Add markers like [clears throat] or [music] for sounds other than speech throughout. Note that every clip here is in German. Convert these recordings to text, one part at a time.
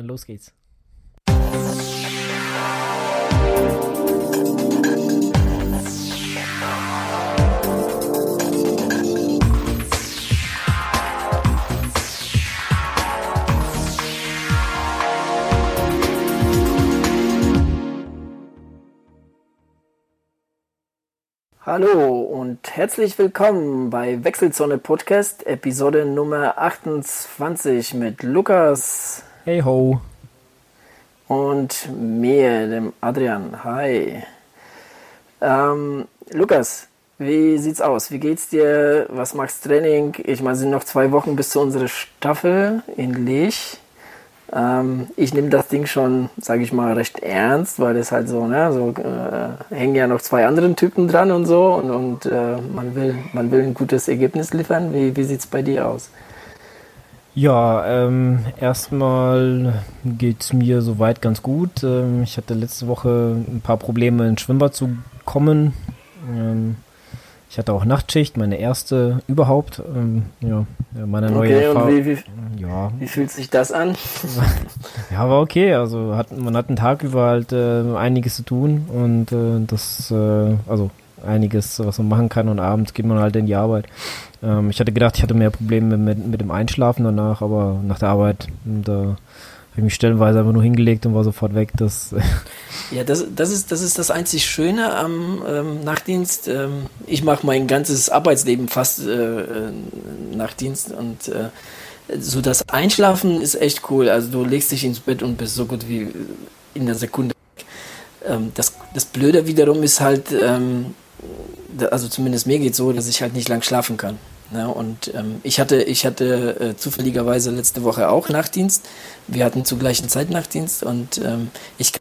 Dann los geht's. Hallo und herzlich willkommen bei Wechselzone Podcast, Episode Nummer 28 mit Lukas. Hey ho. Und mir, dem Adrian. Hi. Ähm, Lukas, wie sieht's aus? Wie geht's dir? Was machst Training? Ich meine, es sind noch zwei Wochen bis zu unserer Staffel in Lich. Ähm, ich nehme das Ding schon, sage ich mal, recht ernst, weil es halt so, ne, so äh, hängen ja noch zwei anderen Typen dran und so und, und äh, man, will, man will ein gutes Ergebnis liefern. Wie, wie sieht es bei dir aus? Ja, ähm, erstmal geht mir soweit ganz gut. Ähm, ich hatte letzte Woche ein paar Probleme ins Schwimmbad zu kommen. Ähm, ich hatte auch Nachtschicht, meine erste überhaupt. Ähm, ja, meine neue okay, Erfahrung. Und wie, wie, ja. wie fühlt sich das an? [laughs] ja, war okay. Also hat, man hat einen Tag über halt äh, einiges zu tun und äh, das, äh, also einiges, was man machen kann und abends geht man halt in die Arbeit. Ähm, ich hatte gedacht, ich hatte mehr Probleme mit, mit dem Einschlafen danach, aber nach der Arbeit, da habe ich mich stellenweise einfach nur hingelegt und war sofort weg. Das [laughs] ja, das, das, ist, das ist das einzig Schöne am ähm, Nachtdienst. Ähm, ich mache mein ganzes Arbeitsleben fast äh, äh, Nachtdienst und äh, so das Einschlafen ist echt cool. Also du legst dich ins Bett und bist so gut wie in der Sekunde. Ähm, das, das Blöde wiederum ist halt, ähm, also zumindest mir geht so, dass ich halt nicht lang schlafen kann. Ja, ne? und ähm, ich hatte, ich hatte äh, zufälligerweise letzte Woche auch Nachtdienst. Wir hatten zur gleichen Zeit Nachtdienst und ähm, ich kann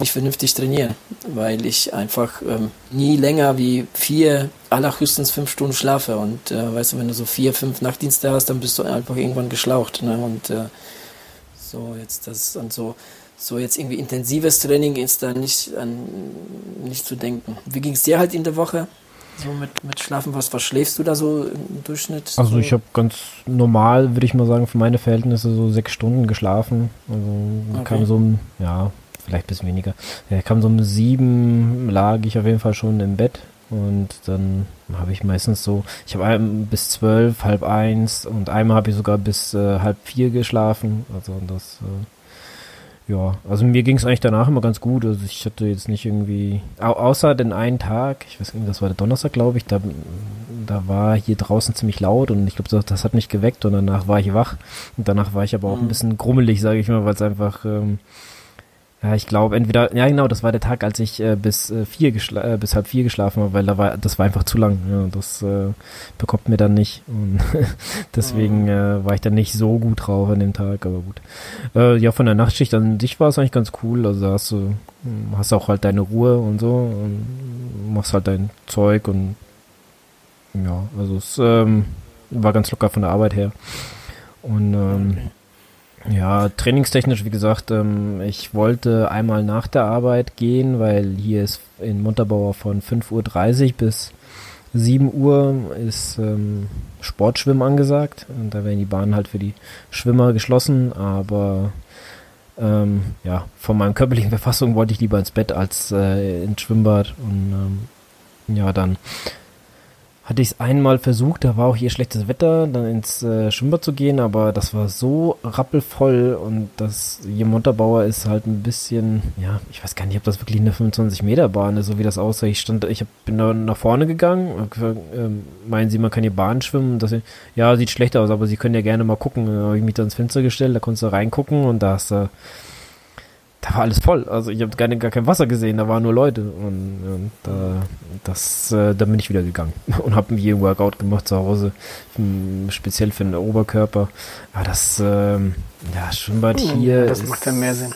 nicht vernünftig trainieren, weil ich einfach ähm, nie länger wie vier, allerhöchstens fünf Stunden schlafe. Und äh, weißt du, wenn du so vier, fünf Nachtdienste hast, dann bist du einfach irgendwann geschlaucht. Ne? Und äh, so jetzt das und so so jetzt irgendwie intensives Training ist da nicht an nicht zu denken. Wie ging es dir halt in der Woche? So mit, mit Schlafen, was, was schläfst du da so im Durchschnitt? Also so? ich habe ganz normal, würde ich mal sagen, für meine Verhältnisse so sechs Stunden geschlafen. Also okay. kam so um, ja, vielleicht ein bisschen weniger. Ja, kam so um sieben, lag ich auf jeden Fall schon im Bett. Und dann habe ich meistens so, ich habe bis zwölf, halb eins und einmal habe ich sogar bis äh, halb vier geschlafen. Also das äh, ja, also mir ging es eigentlich danach immer ganz gut. Also ich hatte jetzt nicht irgendwie, au außer den einen Tag, ich weiß nicht, das war der Donnerstag, glaube ich, da, da war hier draußen ziemlich laut und ich glaube, das, das, hat mich geweckt und danach war ich wach. Und danach war ich aber auch mhm. ein bisschen grummelig, sage ich mal, weil es einfach ähm, ja, ich glaube, entweder, ja genau, das war der Tag, als ich äh, bis äh, vier äh, bis halb vier geschlafen habe, weil da war, das war einfach zu lang. Ja, das äh, bekommt mir dann nicht. Und [laughs] deswegen mhm. äh, war ich dann nicht so gut drauf an dem Tag, aber gut. Äh, ja, von der Nachtschicht an sich war es eigentlich ganz cool. Also da hast du, hast auch halt deine Ruhe und so und machst halt dein Zeug und ja, also es ähm, war ganz locker von der Arbeit her. Und ähm, okay. Ja, trainingstechnisch, wie gesagt, ähm, ich wollte einmal nach der Arbeit gehen, weil hier ist in Montabaur von 5.30 Uhr bis 7 Uhr ist ähm, Sportschwimmen angesagt. Und da werden die Bahnen halt für die Schwimmer geschlossen, aber ähm, ja, von meinem körperlichen [laughs] Verfassung wollte ich lieber ins Bett als äh, ins Schwimmbad. Und ähm, ja, dann hatte ich es einmal versucht, da war auch hier schlechtes Wetter, dann ins äh, Schwimmbad zu gehen, aber das war so rappelvoll und das hier Montabaur ist halt ein bisschen, ja, ich weiß gar nicht, ob das wirklich eine 25 Meter Bahn ist, so wie das aussah. Ich stand, ich hab, bin da nach vorne gegangen, äh, meinen Sie, man kann hier Bahn schwimmen? Das, ja, sieht schlecht aus, aber Sie können ja gerne mal gucken. Da habe ich mich da ins Fenster gestellt, da konntest du reingucken und da hast du da war alles voll. Also ich habe gar, gar kein Wasser gesehen, da waren nur Leute. Und, und da, das, äh, da bin ich wieder gegangen [laughs] und habe mir ein Workout gemacht zu Hause, speziell für den Oberkörper. Aber das, ähm, ja, Schwimmbad hm, hier. Das macht ja mehr Sinn.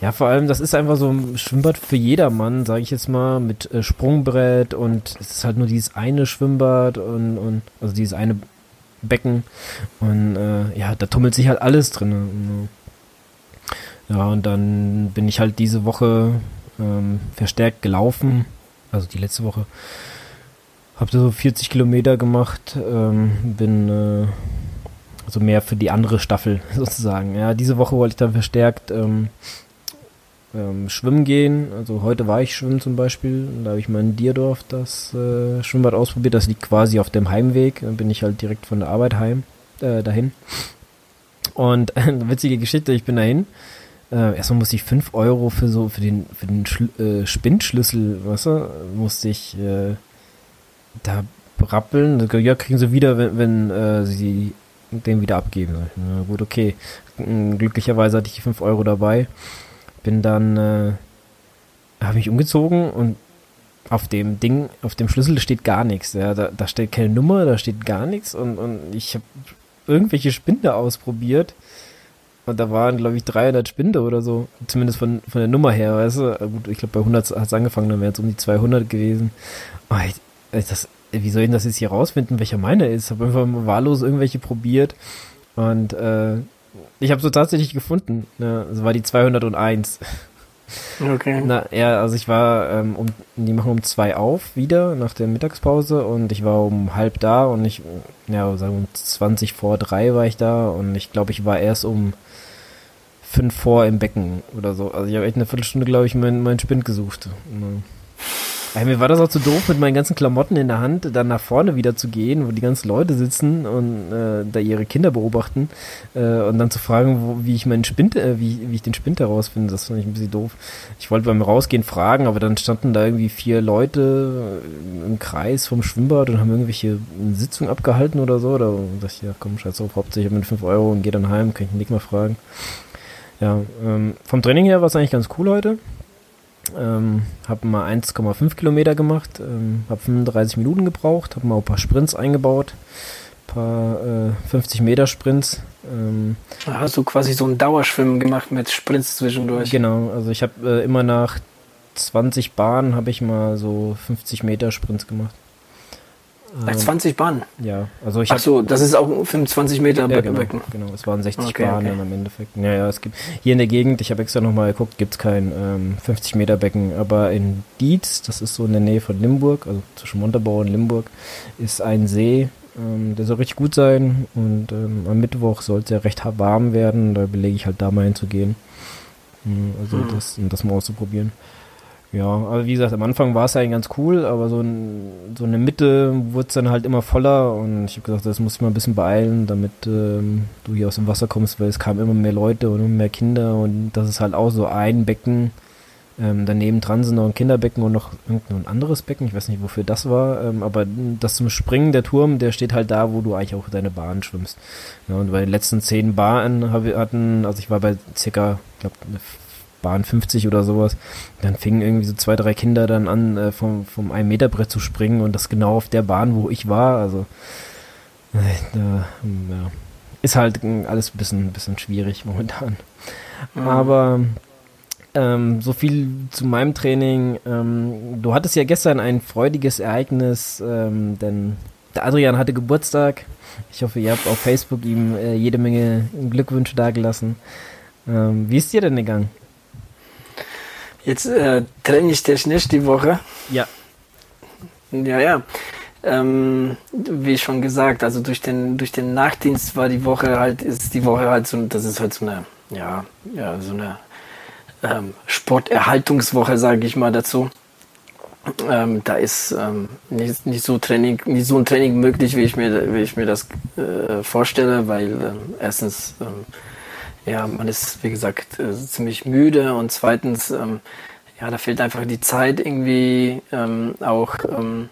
Ja, vor allem, das ist einfach so ein Schwimmbad für jedermann, sage ich jetzt mal, mit äh, Sprungbrett und es ist halt nur dieses eine Schwimmbad und, und also dieses eine Becken und äh, ja, da tummelt sich halt alles drin. Und, ja, und dann bin ich halt diese Woche ähm, verstärkt gelaufen, also die letzte Woche. Hab so 40 Kilometer gemacht, ähm, bin äh, also mehr für die andere Staffel [laughs] sozusagen. Ja, diese Woche wollte ich dann verstärkt ähm, ähm, schwimmen gehen. Also heute war ich schwimmen zum Beispiel. Da habe ich mal in Dierdorf das äh, Schwimmbad ausprobiert. Das liegt quasi auf dem Heimweg. Dann bin ich halt direkt von der Arbeit heim äh, dahin. Und eine [laughs] witzige Geschichte, ich bin dahin. Äh, erstmal musste ich 5 Euro für so für den für den Schl äh, Spindschlüssel, weißt du, musste ich äh, da rappeln. Ja, kriegen sie wieder, wenn, wenn äh, sie den wieder abgeben. Na gut, okay. Glücklicherweise hatte ich die 5 Euro dabei bin dann, äh, habe mich umgezogen und auf dem Ding, auf dem Schlüssel steht gar nichts. Ja, da, da steht keine Nummer, da steht gar nichts und, und ich habe irgendwelche Spinde ausprobiert. Und da waren, glaube ich, 300 Spinde oder so. Zumindest von, von der Nummer her, weißt du. Gut, ich glaube, bei 100 hat es angefangen, dann wären es um die 200 gewesen. Oh, ich, das, wie soll ich denn das jetzt hier rausfinden, welcher meiner ist? Ich habe einfach mal wahllos irgendwelche probiert. Und äh, ich habe so tatsächlich gefunden. Ne? Das war die 201. Okay. Na, ja, also ich war, ähm, um, die machen um zwei auf wieder nach der Mittagspause und ich war um halb da und ich, ja, sagen um 20 vor drei war ich da und ich glaube, ich war erst um fünf vor im Becken oder so. Also ich habe echt eine Viertelstunde, glaube ich, meinen mein Spind gesucht. Ja, mir war das auch zu doof, mit meinen ganzen Klamotten in der Hand dann nach vorne wieder zu gehen, wo die ganzen Leute sitzen und äh, da ihre Kinder beobachten äh, und dann zu fragen, wo, wie ich meinen Spind, äh, wie, wie ich den Spind herausfinde. Das fand ich ein bisschen doof. Ich wollte beim Rausgehen fragen, aber dann standen da irgendwie vier Leute im Kreis vom Schwimmbad und haben irgendwelche Sitzungen abgehalten oder so. Da dachte ich, ja komm, scheiß auf, hauptsächlich mit 5 Euro und geh dann heim, kann ich nicht mal fragen. Ja, ähm, vom Training her war es eigentlich ganz cool heute. Ähm, habe mal 1,5 Kilometer gemacht, ähm, habe 35 Minuten gebraucht, habe mal ein paar Sprints eingebaut, ein paar äh, 50 Meter Sprints. Ähm, Hast du quasi so ein Dauerschwimmen gemacht mit Sprints zwischendurch? Genau, also ich habe äh, immer nach 20 Bahnen habe ich mal so 50 Meter Sprints gemacht. Bei 20 Bahnen? Ja, also ich Ach so, das ist auch 25 Meter ja, genau, Becken. Genau, es waren 60 okay, Bahnen okay. im Endeffekt. Ja, ja, es gibt hier in der Gegend, ich habe extra nochmal geguckt, gibt es kein ähm, 50 Meter Becken, aber in Dietz, das ist so in der Nähe von Limburg, also zwischen Montabaur und Limburg, ist ein See, ähm, der soll richtig gut sein und ähm, am Mittwoch soll es ja recht warm werden, da belege ich halt da mal hinzugehen. Mhm, also hm. das, um das mal auszuprobieren. Ja, aber wie gesagt, am Anfang war es eigentlich ganz cool, aber so, ein, so eine Mitte wurde es dann halt immer voller und ich habe gesagt, das muss ich mal ein bisschen beeilen, damit ähm, du hier aus dem Wasser kommst, weil es kamen immer mehr Leute und immer mehr Kinder und das ist halt auch so ein Becken. Ähm, daneben dran sind noch ein Kinderbecken und noch irgendein anderes Becken, ich weiß nicht, wofür das war, ähm, aber das zum Springen, der Turm, der steht halt da, wo du eigentlich auch deine Bahn schwimmst. Ja, und bei den letzten zehn Bahnen hatten, also ich war bei circa, glaube, Bahn 50 oder sowas. Dann fingen irgendwie so zwei, drei Kinder dann an, äh, vom, vom 1 Meter Brett zu springen und das genau auf der Bahn, wo ich war. Also äh, ja, ist halt alles ein bisschen, bisschen schwierig momentan. Mhm. Aber ähm, so viel zu meinem Training. Ähm, du hattest ja gestern ein freudiges Ereignis, ähm, denn der Adrian hatte Geburtstag. Ich hoffe, ihr habt auf Facebook ihm äh, jede Menge Glückwünsche dagelassen. Ähm, wie ist dir denn gegangen? Jetzt äh, trenne ich technisch die Woche. Ja. Ja, ja. Ähm, wie schon gesagt, also durch den, durch den Nachtdienst war die Woche halt, ist die Woche halt so, das ist halt so eine, ja, ja, so eine ähm, Sporterhaltungswoche, sage ich mal dazu. Ähm, da ist ähm, nicht, nicht so Training, nicht so ein Training möglich, wie ich mir, wie ich mir das äh, vorstelle, weil äh, erstens ähm, ja, man ist, wie gesagt, äh, ziemlich müde und zweitens, ähm, ja, da fehlt einfach die Zeit irgendwie ähm, auch, ähm,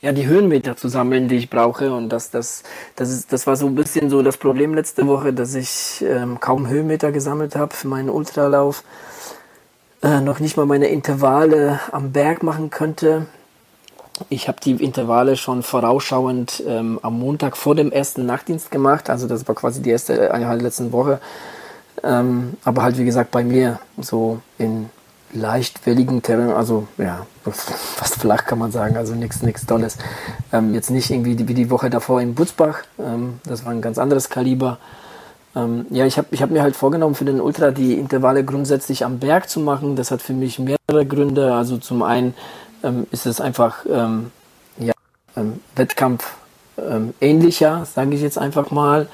ja, die Höhenmeter zu sammeln, die ich brauche und das, das, das ist, das war so ein bisschen so das Problem letzte Woche, dass ich ähm, kaum Höhenmeter gesammelt habe für meinen Ultralauf, äh, noch nicht mal meine Intervalle am Berg machen könnte. Ich habe die Intervalle schon vorausschauend ähm, am Montag vor dem ersten Nachtdienst gemacht. Also das war quasi die erste Einheit der letzten Woche. Ähm, aber halt, wie gesagt, bei mir so in leicht welligen Terrain, also ja, [laughs] fast flach kann man sagen, also nichts nichts Tolles. Ähm, jetzt nicht irgendwie die, wie die Woche davor in Butzbach, ähm, das war ein ganz anderes Kaliber. Ähm, ja, ich habe ich hab mir halt vorgenommen, für den Ultra die Intervalle grundsätzlich am Berg zu machen. Das hat für mich mehrere Gründe. Also zum einen ähm, ist es einfach ähm, ja, Wettkampf ähnlicher, sage ich jetzt einfach mal.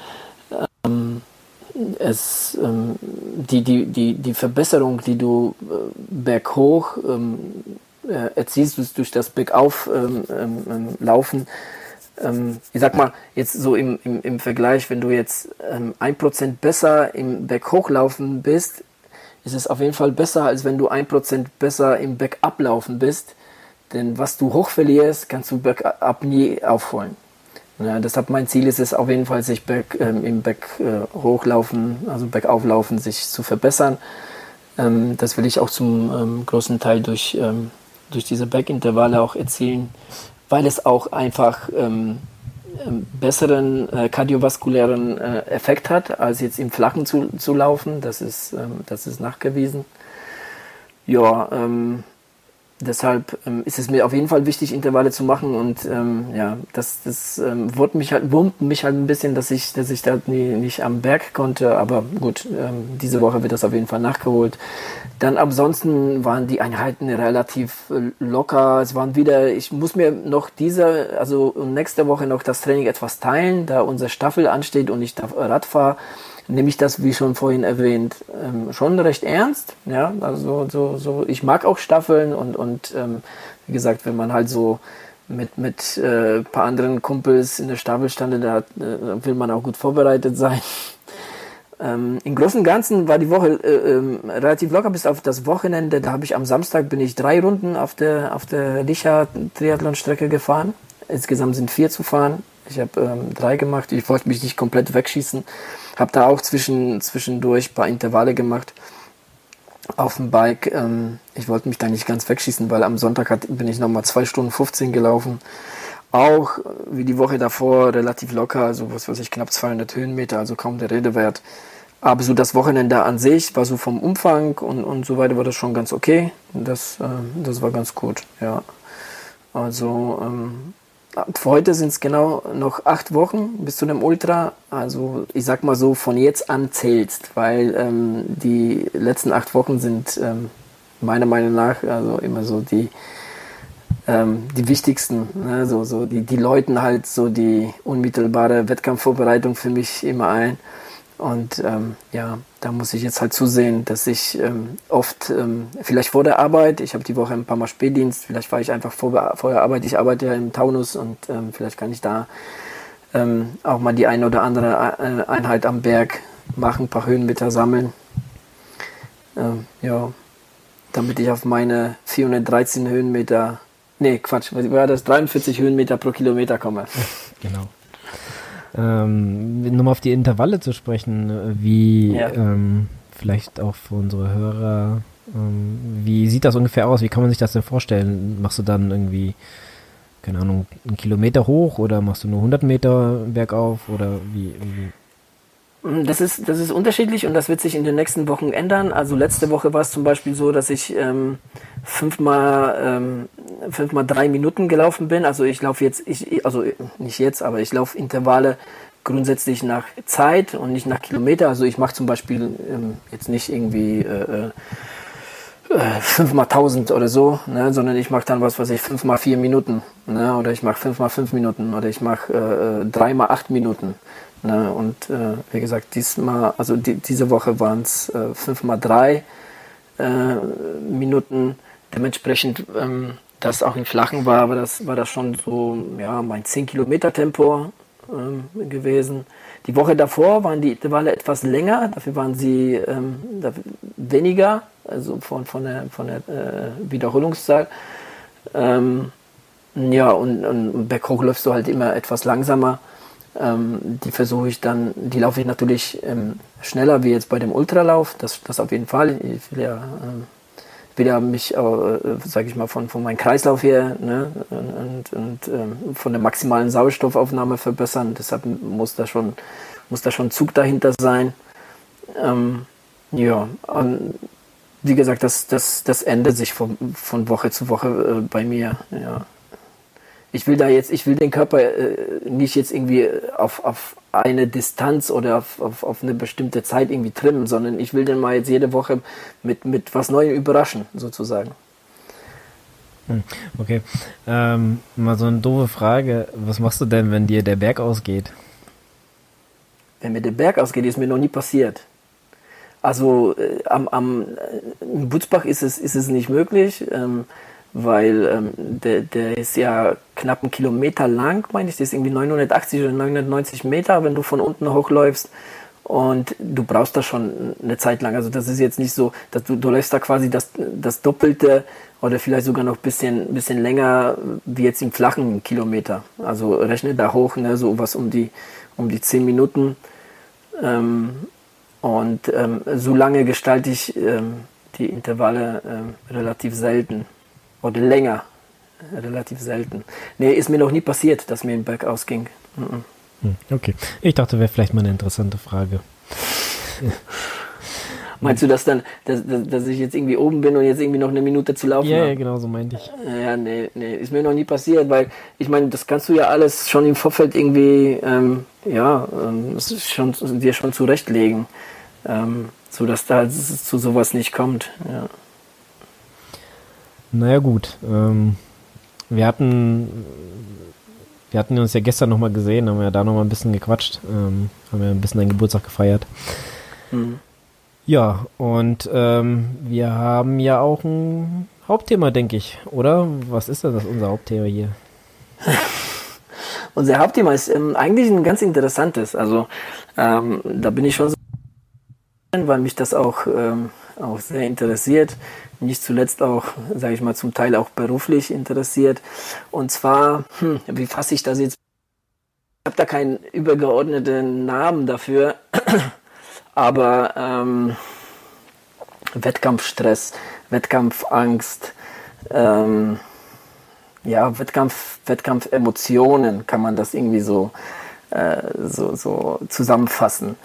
Es, ähm, die, die, die, die Verbesserung, die du äh, berghoch ähm, äh, erzielst, durch, durch das Bergauf ähm, ähm, ähm laufen, ähm, ich sag mal, jetzt so im, im, im Vergleich, wenn du jetzt ein Prozent besser im Berghochlaufen bist, ist es auf jeden Fall besser, als wenn du ein Prozent besser im Bergablaufen bist. Denn was du hoch verlierst, kannst du bergab nie aufholen. Ja, deshalb mein Ziel ist es auf jeden Fall, sich back, ähm, im Back äh, hochlaufen, also Backauflaufen, sich zu verbessern. Ähm, das will ich auch zum ähm, großen Teil durch, ähm, durch diese Backintervalle auch erzielen, weil es auch einfach ähm, ähm, besseren äh, kardiovaskulären äh, Effekt hat, als jetzt im Flachen zu, zu laufen. Das ist, das ist nachgewiesen. Ja, ähm, deshalb ähm, ist es mir auf jeden Fall wichtig, Intervalle zu machen und ähm, ja, das, das ähm, wurmt mich halt, wurmt mich halt ein bisschen, dass ich, dass ich da nie, nicht am Berg konnte, aber gut, ähm, diese Woche wird das auf jeden Fall nachgeholt. Dann ansonsten waren die Einheiten relativ äh, locker. Es waren wieder, ich muss mir noch diese, also nächste Woche noch das Training etwas teilen, da unsere Staffel ansteht und ich da Rad fahre nehme ich das, wie schon vorhin erwähnt, ähm, schon recht ernst. Ja, also so, so, ich mag auch Staffeln und, und ähm, wie gesagt, wenn man halt so mit, mit äh, paar anderen Kumpels in der Staffel stand, da äh, will man auch gut vorbereitet sein. [laughs] Ähm, Im Großen und Ganzen war die Woche äh, ähm, relativ locker bis auf das Wochenende. Da habe ich am Samstag bin ich drei Runden auf der auf der Licha Triathlon Strecke gefahren. Insgesamt sind vier zu fahren. Ich habe ähm, drei gemacht. Ich wollte mich nicht komplett wegschießen. Habe da auch zwischen, zwischendurch ein paar Intervalle gemacht auf dem Bike. Ähm, ich wollte mich da nicht ganz wegschießen, weil am Sonntag hat, bin ich nochmal 2 Stunden 15 gelaufen. Auch äh, wie die Woche davor relativ locker, also was weiß ich, knapp 200 Höhenmeter, also kaum der Rede wert. Aber so das Wochenende an sich war so vom Umfang und, und so weiter war das schon ganz okay. Das, äh, das war ganz gut, ja. Also ähm, für heute sind es genau noch acht Wochen bis zu dem Ultra. Also ich sag mal so, von jetzt an zählst, weil ähm, die letzten acht Wochen sind ähm, meiner Meinung nach also immer so die, ähm, die wichtigsten. Ne? So, so die, die läuten halt so die unmittelbare Wettkampfvorbereitung für mich immer ein. Und ähm, ja, da muss ich jetzt halt zusehen, dass ich ähm, oft, ähm, vielleicht vor der Arbeit, ich habe die Woche ein paar Mal Spätdienst, vielleicht fahre ich einfach vor, vor der Arbeit, ich arbeite ja im Taunus und ähm, vielleicht kann ich da ähm, auch mal die eine oder andere äh, Einheit am Berg machen, ein paar Höhenmeter sammeln. Ähm, ja, damit ich auf meine 413 Höhenmeter, nee, Quatsch, war das, 43 Höhenmeter pro Kilometer komme. [laughs] Genau. Ähm, nur mal auf die Intervalle zu sprechen, wie ja. ähm, vielleicht auch für unsere Hörer, ähm, wie sieht das ungefähr aus? Wie kann man sich das denn vorstellen? Machst du dann irgendwie, keine Ahnung, einen Kilometer hoch oder machst du nur 100 Meter bergauf oder wie, wie das ist, das ist unterschiedlich und das wird sich in den nächsten Wochen ändern. Also letzte Woche war es zum Beispiel so, dass ich ähm, fünfmal, ähm, fünfmal drei Minuten gelaufen bin. Also ich laufe jetzt, ich, also nicht jetzt, aber ich laufe Intervalle grundsätzlich nach Zeit und nicht nach Kilometer. Also ich mache zum Beispiel ähm, jetzt nicht irgendwie äh, äh, fünfmal tausend oder so, ne, sondern ich mache dann was, was ich fünfmal vier Minuten, ne, oder ich mache fünfmal fünf Minuten oder ich mache äh, äh dreimal acht Minuten. Ne? Und äh, wie gesagt, diesmal, also die, diese Woche waren es äh, 5 mal 3 äh, Minuten. Dementsprechend, ähm, das auch im Flachen war, war das, war das schon so ja, mein 10 Kilometer Tempo ähm, gewesen. Die Woche davor waren die Intervalle etwas länger, dafür waren sie ähm, weniger, also von, von der, von der äh, Wiederholungszahl. Ähm, ja, und, und berghoch läufst du halt immer etwas langsamer. Ähm, die versuche ich dann, die laufe ich natürlich ähm, schneller wie jetzt bei dem Ultralauf, das, das auf jeden Fall. Ich will ja, ähm, will ja mich, äh, sage ich mal, von, von meinem Kreislauf her ne, und, und ähm, von der maximalen Sauerstoffaufnahme verbessern. Deshalb muss da schon, muss da schon Zug dahinter sein. Ähm, ja, und wie gesagt, das, das, das ändert sich von, von Woche zu Woche äh, bei mir. Ja ich will da jetzt, ich will den Körper äh, nicht jetzt irgendwie auf, auf eine Distanz oder auf, auf, auf eine bestimmte Zeit irgendwie trimmen, sondern ich will den mal jetzt jede Woche mit, mit was Neuem überraschen, sozusagen. Hm, okay. Ähm, mal so eine doofe Frage. Was machst du denn, wenn dir der Berg ausgeht? wenn mir der Berg ausgeht, ist mir noch nie passiert. Also äh, am, am in Butzbach ist es, ist es nicht möglich, ähm, weil ähm, der, der ist ja knapp einen Kilometer lang, meine ich, das ist irgendwie 980 oder 990 Meter, wenn du von unten hochläufst. Und du brauchst da schon eine Zeit lang. Also das ist jetzt nicht so, dass du, du läufst da quasi das, das Doppelte oder vielleicht sogar noch ein bisschen, bisschen länger wie jetzt im flachen Kilometer. Also rechne da hoch, ne, so was um die, um die 10 Minuten. Ähm, und ähm, so lange gestalte ich ähm, die Intervalle ähm, relativ selten oder länger. Relativ selten. Nee, ist mir noch nie passiert, dass mir ein Berg ausging. Mhm. Okay. Ich dachte, wäre vielleicht mal eine interessante Frage. Meinst du das dann, dass, dass, ich jetzt irgendwie oben bin und jetzt irgendwie noch eine Minute zu laufen ja, habe? Ja, genau, so meinte ich. Ja, nee, nee, ist mir noch nie passiert, weil ich meine, das kannst du ja alles schon im Vorfeld irgendwie, ähm, ja, ähm, schon, dir schon zurechtlegen, ähm, sodass da zu sowas nicht kommt. Ja. Naja, gut. Ähm, wir hatten wir hatten uns ja gestern nochmal gesehen, haben ja da nochmal ein bisschen gequatscht, ähm, haben ja ein bisschen deinen Geburtstag gefeiert. Mhm. Ja, und ähm, wir haben ja auch ein Hauptthema, denke ich, oder? Was ist denn das unser Hauptthema hier? [laughs] unser Hauptthema ist ähm, eigentlich ein ganz interessantes. Also ähm, da bin ich schon so, weil mich das auch, ähm, auch sehr interessiert nicht zuletzt auch, sage ich mal, zum Teil auch beruflich interessiert. Und zwar, hm, wie fasse ich das jetzt? Ich habe da keinen übergeordneten Namen dafür, [clears throat] aber ähm, Wettkampfstress, Wettkampfangst, ähm, ja, Wettkampf, Wettkampfemotionen kann man das irgendwie so, äh, so, so zusammenfassen.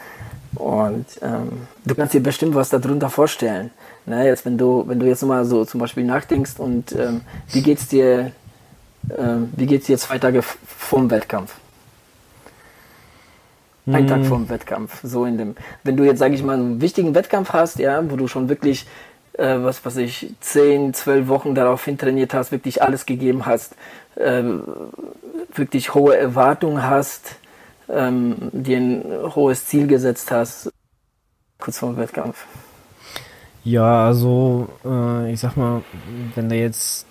Und ähm, du kannst dir bestimmt was darunter vorstellen. Ne, jetzt, wenn du, wenn du jetzt mal so zum Beispiel nachdenkst und ähm, wie geht's dir, ähm, wie geht's dir zwei Tage vorm Wettkampf? Ein hm. Tag vorm Wettkampf, so in dem. Wenn du jetzt, sage ich mal, einen wichtigen Wettkampf hast, ja, wo du schon wirklich, äh, was was ich, zehn, zwölf Wochen darauf hintrainiert hast, wirklich alles gegeben hast, äh, wirklich hohe Erwartungen hast, ähm, dir ein hohes Ziel gesetzt hast, kurz vorm Wettkampf. Ja, also äh, ich sag mal, wenn der jetzt,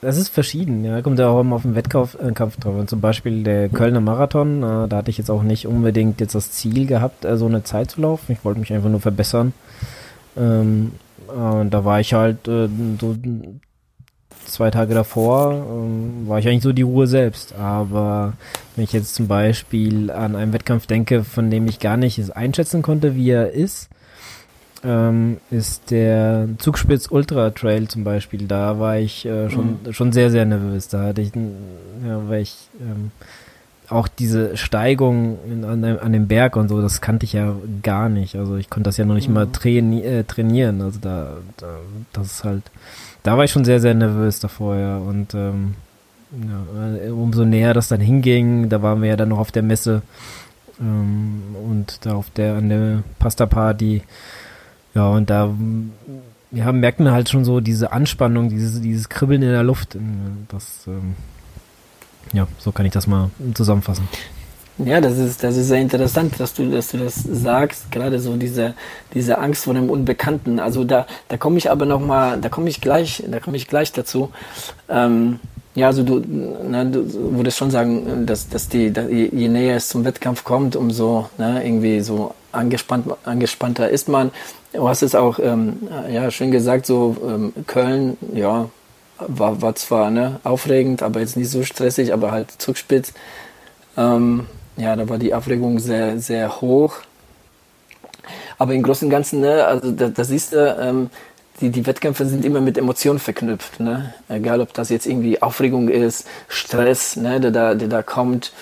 das ist verschieden, ja, kommt ja auch immer auf den Wettkampf äh, Kampf drauf. Und zum Beispiel der Kölner Marathon, äh, da hatte ich jetzt auch nicht unbedingt jetzt das Ziel gehabt, äh, so eine Zeit zu laufen. Ich wollte mich einfach nur verbessern. Ähm, und da war ich halt äh, so zwei Tage davor, ähm, war ich eigentlich so die Ruhe selbst. Aber wenn ich jetzt zum Beispiel an einen Wettkampf denke, von dem ich gar nicht einschätzen konnte, wie er ist, ähm, ist der Zugspitz Ultra Trail zum Beispiel. Da war ich äh, schon, mhm. schon sehr, sehr nervös. Da hatte ich, ja, weil ich ähm, auch diese Steigung in, an, an, dem Berg und so, das kannte ich ja gar nicht. Also ich konnte das ja noch nicht mhm. mal traini äh, trainieren. Also da, da, das ist halt, da war ich schon sehr, sehr nervös davor, ja. Und ähm, ja, äh, umso näher das dann hinging, da waren wir ja dann noch auf der Messe ähm, und da auf der, an der Pasta Party ja, und da ja, merkt man halt schon so diese Anspannung, dieses, dieses Kribbeln in der Luft. Das, ähm, ja, so kann ich das mal zusammenfassen. Ja, das ist, das ist sehr interessant, dass du, dass du das sagst, gerade so diese, diese Angst vor dem Unbekannten. Also da, da komme ich aber noch mal, da komme ich gleich, da komme ich gleich dazu. Ähm, ja, also du, ne, du würdest schon sagen, dass, dass die, dass je näher es zum Wettkampf kommt, umso ne, irgendwie so angespannt, angespannter ist man. Du hast es auch ähm, ja, schön gesagt, so ähm, Köln, ja, war, war zwar ne, aufregend, aber jetzt nicht so stressig, aber halt zugspitz. Ähm, ja, da war die Aufregung sehr, sehr hoch. Aber im Großen und Ganzen, ne, also da, da siehst du, ähm, die, die Wettkämpfe sind immer mit Emotionen verknüpft. Ne? Egal, ob das jetzt irgendwie Aufregung ist, Stress, ne, der, da, der da kommt,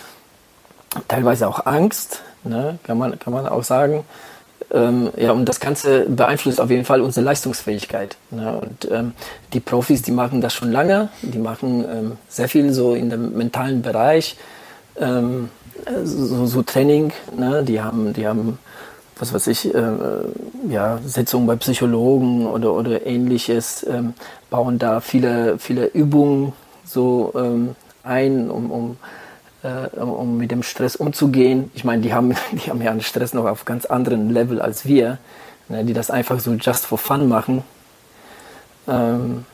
teilweise auch Angst, ne, kann, man, kann man auch sagen. Ähm, ja, und das Ganze beeinflusst auf jeden Fall unsere Leistungsfähigkeit. Ne? Und ähm, die Profis, die machen das schon lange, die machen ähm, sehr viel so in dem mentalen Bereich, ähm, so, so, Training, ne? die haben, die haben, was weiß ich, äh, ja, Sitzungen bei Psychologen oder, oder ähnliches, ähm, bauen da viele, viele Übungen so ähm, ein, um, um äh, um mit dem Stress umzugehen. Ich meine, die haben, [laughs] die haben ja einen Stress noch auf ganz anderen Level als wir, ne, die das einfach so just for fun machen. Ähm,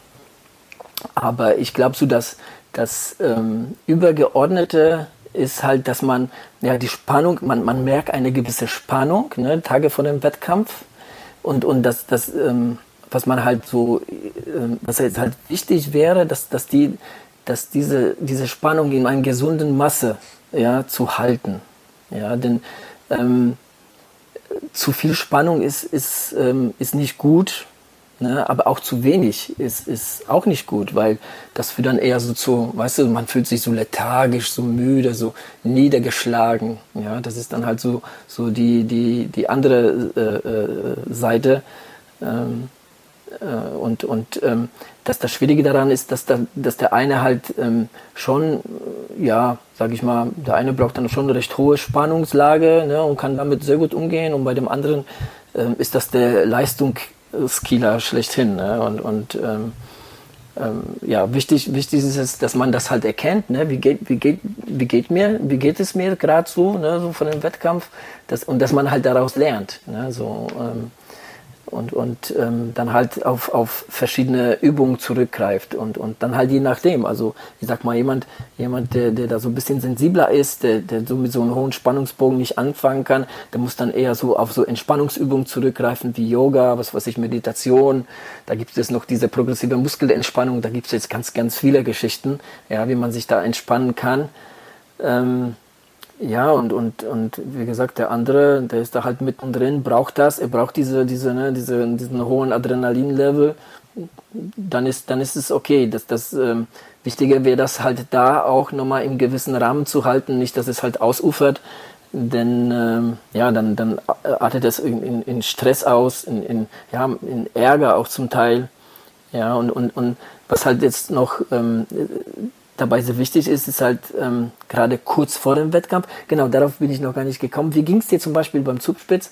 aber ich glaube so, dass das ähm, Übergeordnete ist halt, dass man, ja, die Spannung, man, man merkt eine gewisse Spannung, ne, Tage vor dem Wettkampf. Und, und das, das ähm, was man halt so, äh, was jetzt halt wichtig wäre, dass, dass, die, dass diese, diese Spannung in einer gesunden Masse ja, zu halten. Ja, denn ähm, zu viel Spannung ist, ist, ähm, ist nicht gut Ne? Aber auch zu wenig ist, ist auch nicht gut, weil das führt dann eher so zu, weißt du, man fühlt sich so lethargisch, so müde, so niedergeschlagen. Ja, das ist dann halt so, so die, die, die andere äh, äh, Seite. Ähm, äh, und und ähm, dass das Schwierige daran ist, dass, da, dass der eine halt ähm, schon, ja, sag ich mal, der eine braucht dann schon eine recht hohe Spannungslage ne, und kann damit sehr gut umgehen und bei dem anderen ähm, ist das der Leistung Skiller schlechthin. Ne? Und, und ähm, ähm, ja, wichtig, wichtig ist es, dass man das halt erkennt, ne? wie, geht, wie, geht, wie, geht mir, wie geht es mir gerade so, ne? so von dem Wettkampf das, und dass man halt daraus lernt. Ne? So, ähm, und, und ähm, dann halt auf, auf verschiedene Übungen zurückgreift und, und dann halt je nachdem. Also ich sag mal, jemand, jemand der, der da so ein bisschen sensibler ist, der, der so mit so einem hohen Spannungsbogen nicht anfangen kann, der muss dann eher so auf so Entspannungsübungen zurückgreifen wie Yoga, was weiß ich, Meditation. Da gibt es noch diese progressive Muskelentspannung, da gibt es jetzt ganz, ganz viele Geschichten, ja, wie man sich da entspannen kann. Ähm, ja, und, und, und wie gesagt, der andere, der ist da halt mittendrin, braucht das, er braucht diese, diese, ne, diese, diesen hohen Adrenalinlevel, dann ist, dann ist es okay. Das, das ähm, Wichtige wäre das halt da auch nochmal im gewissen Rahmen zu halten, nicht, dass es halt ausufert, denn ähm, ja, dann, dann artet es in, in, in Stress aus, in, in, ja, in Ärger auch zum Teil. Ja, und, und, und was halt jetzt noch ähm, dabei sehr wichtig ist, ist halt ähm, gerade kurz vor dem Wettkampf, genau darauf bin ich noch gar nicht gekommen. Wie ging es dir zum Beispiel beim Zugspitz?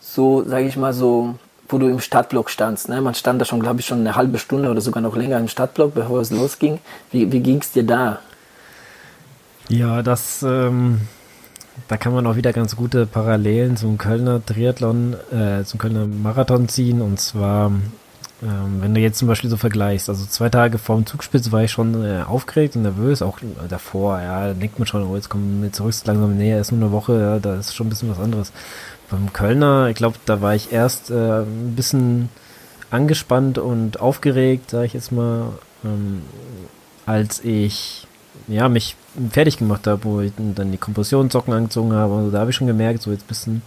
So, sage ich mal, so, wo du im Startblock standst. Ne? Man stand da schon, glaube ich, schon eine halbe Stunde oder sogar noch länger im Startblock, bevor es losging. Wie, wie ging es dir da? Ja, das, ähm, da kann man auch wieder ganz gute Parallelen zum Kölner Triathlon, äh, zum Kölner Marathon ziehen. Und zwar ähm, wenn du jetzt zum Beispiel so vergleichst, also zwei Tage vor dem Zugspitz war ich schon äh, aufgeregt und nervös, auch davor, ja, da denkt man schon, oh, jetzt kommen wir zurück langsam näher, ist nur eine Woche, ja, da ist schon ein bisschen was anderes. Beim Kölner, ich glaube, da war ich erst äh, ein bisschen angespannt und aufgeregt, sage ich jetzt mal, ähm, als ich ja, mich fertig gemacht habe, wo ich dann die Kompressionssocken angezogen habe. Und da habe ich schon gemerkt, so jetzt bisschen,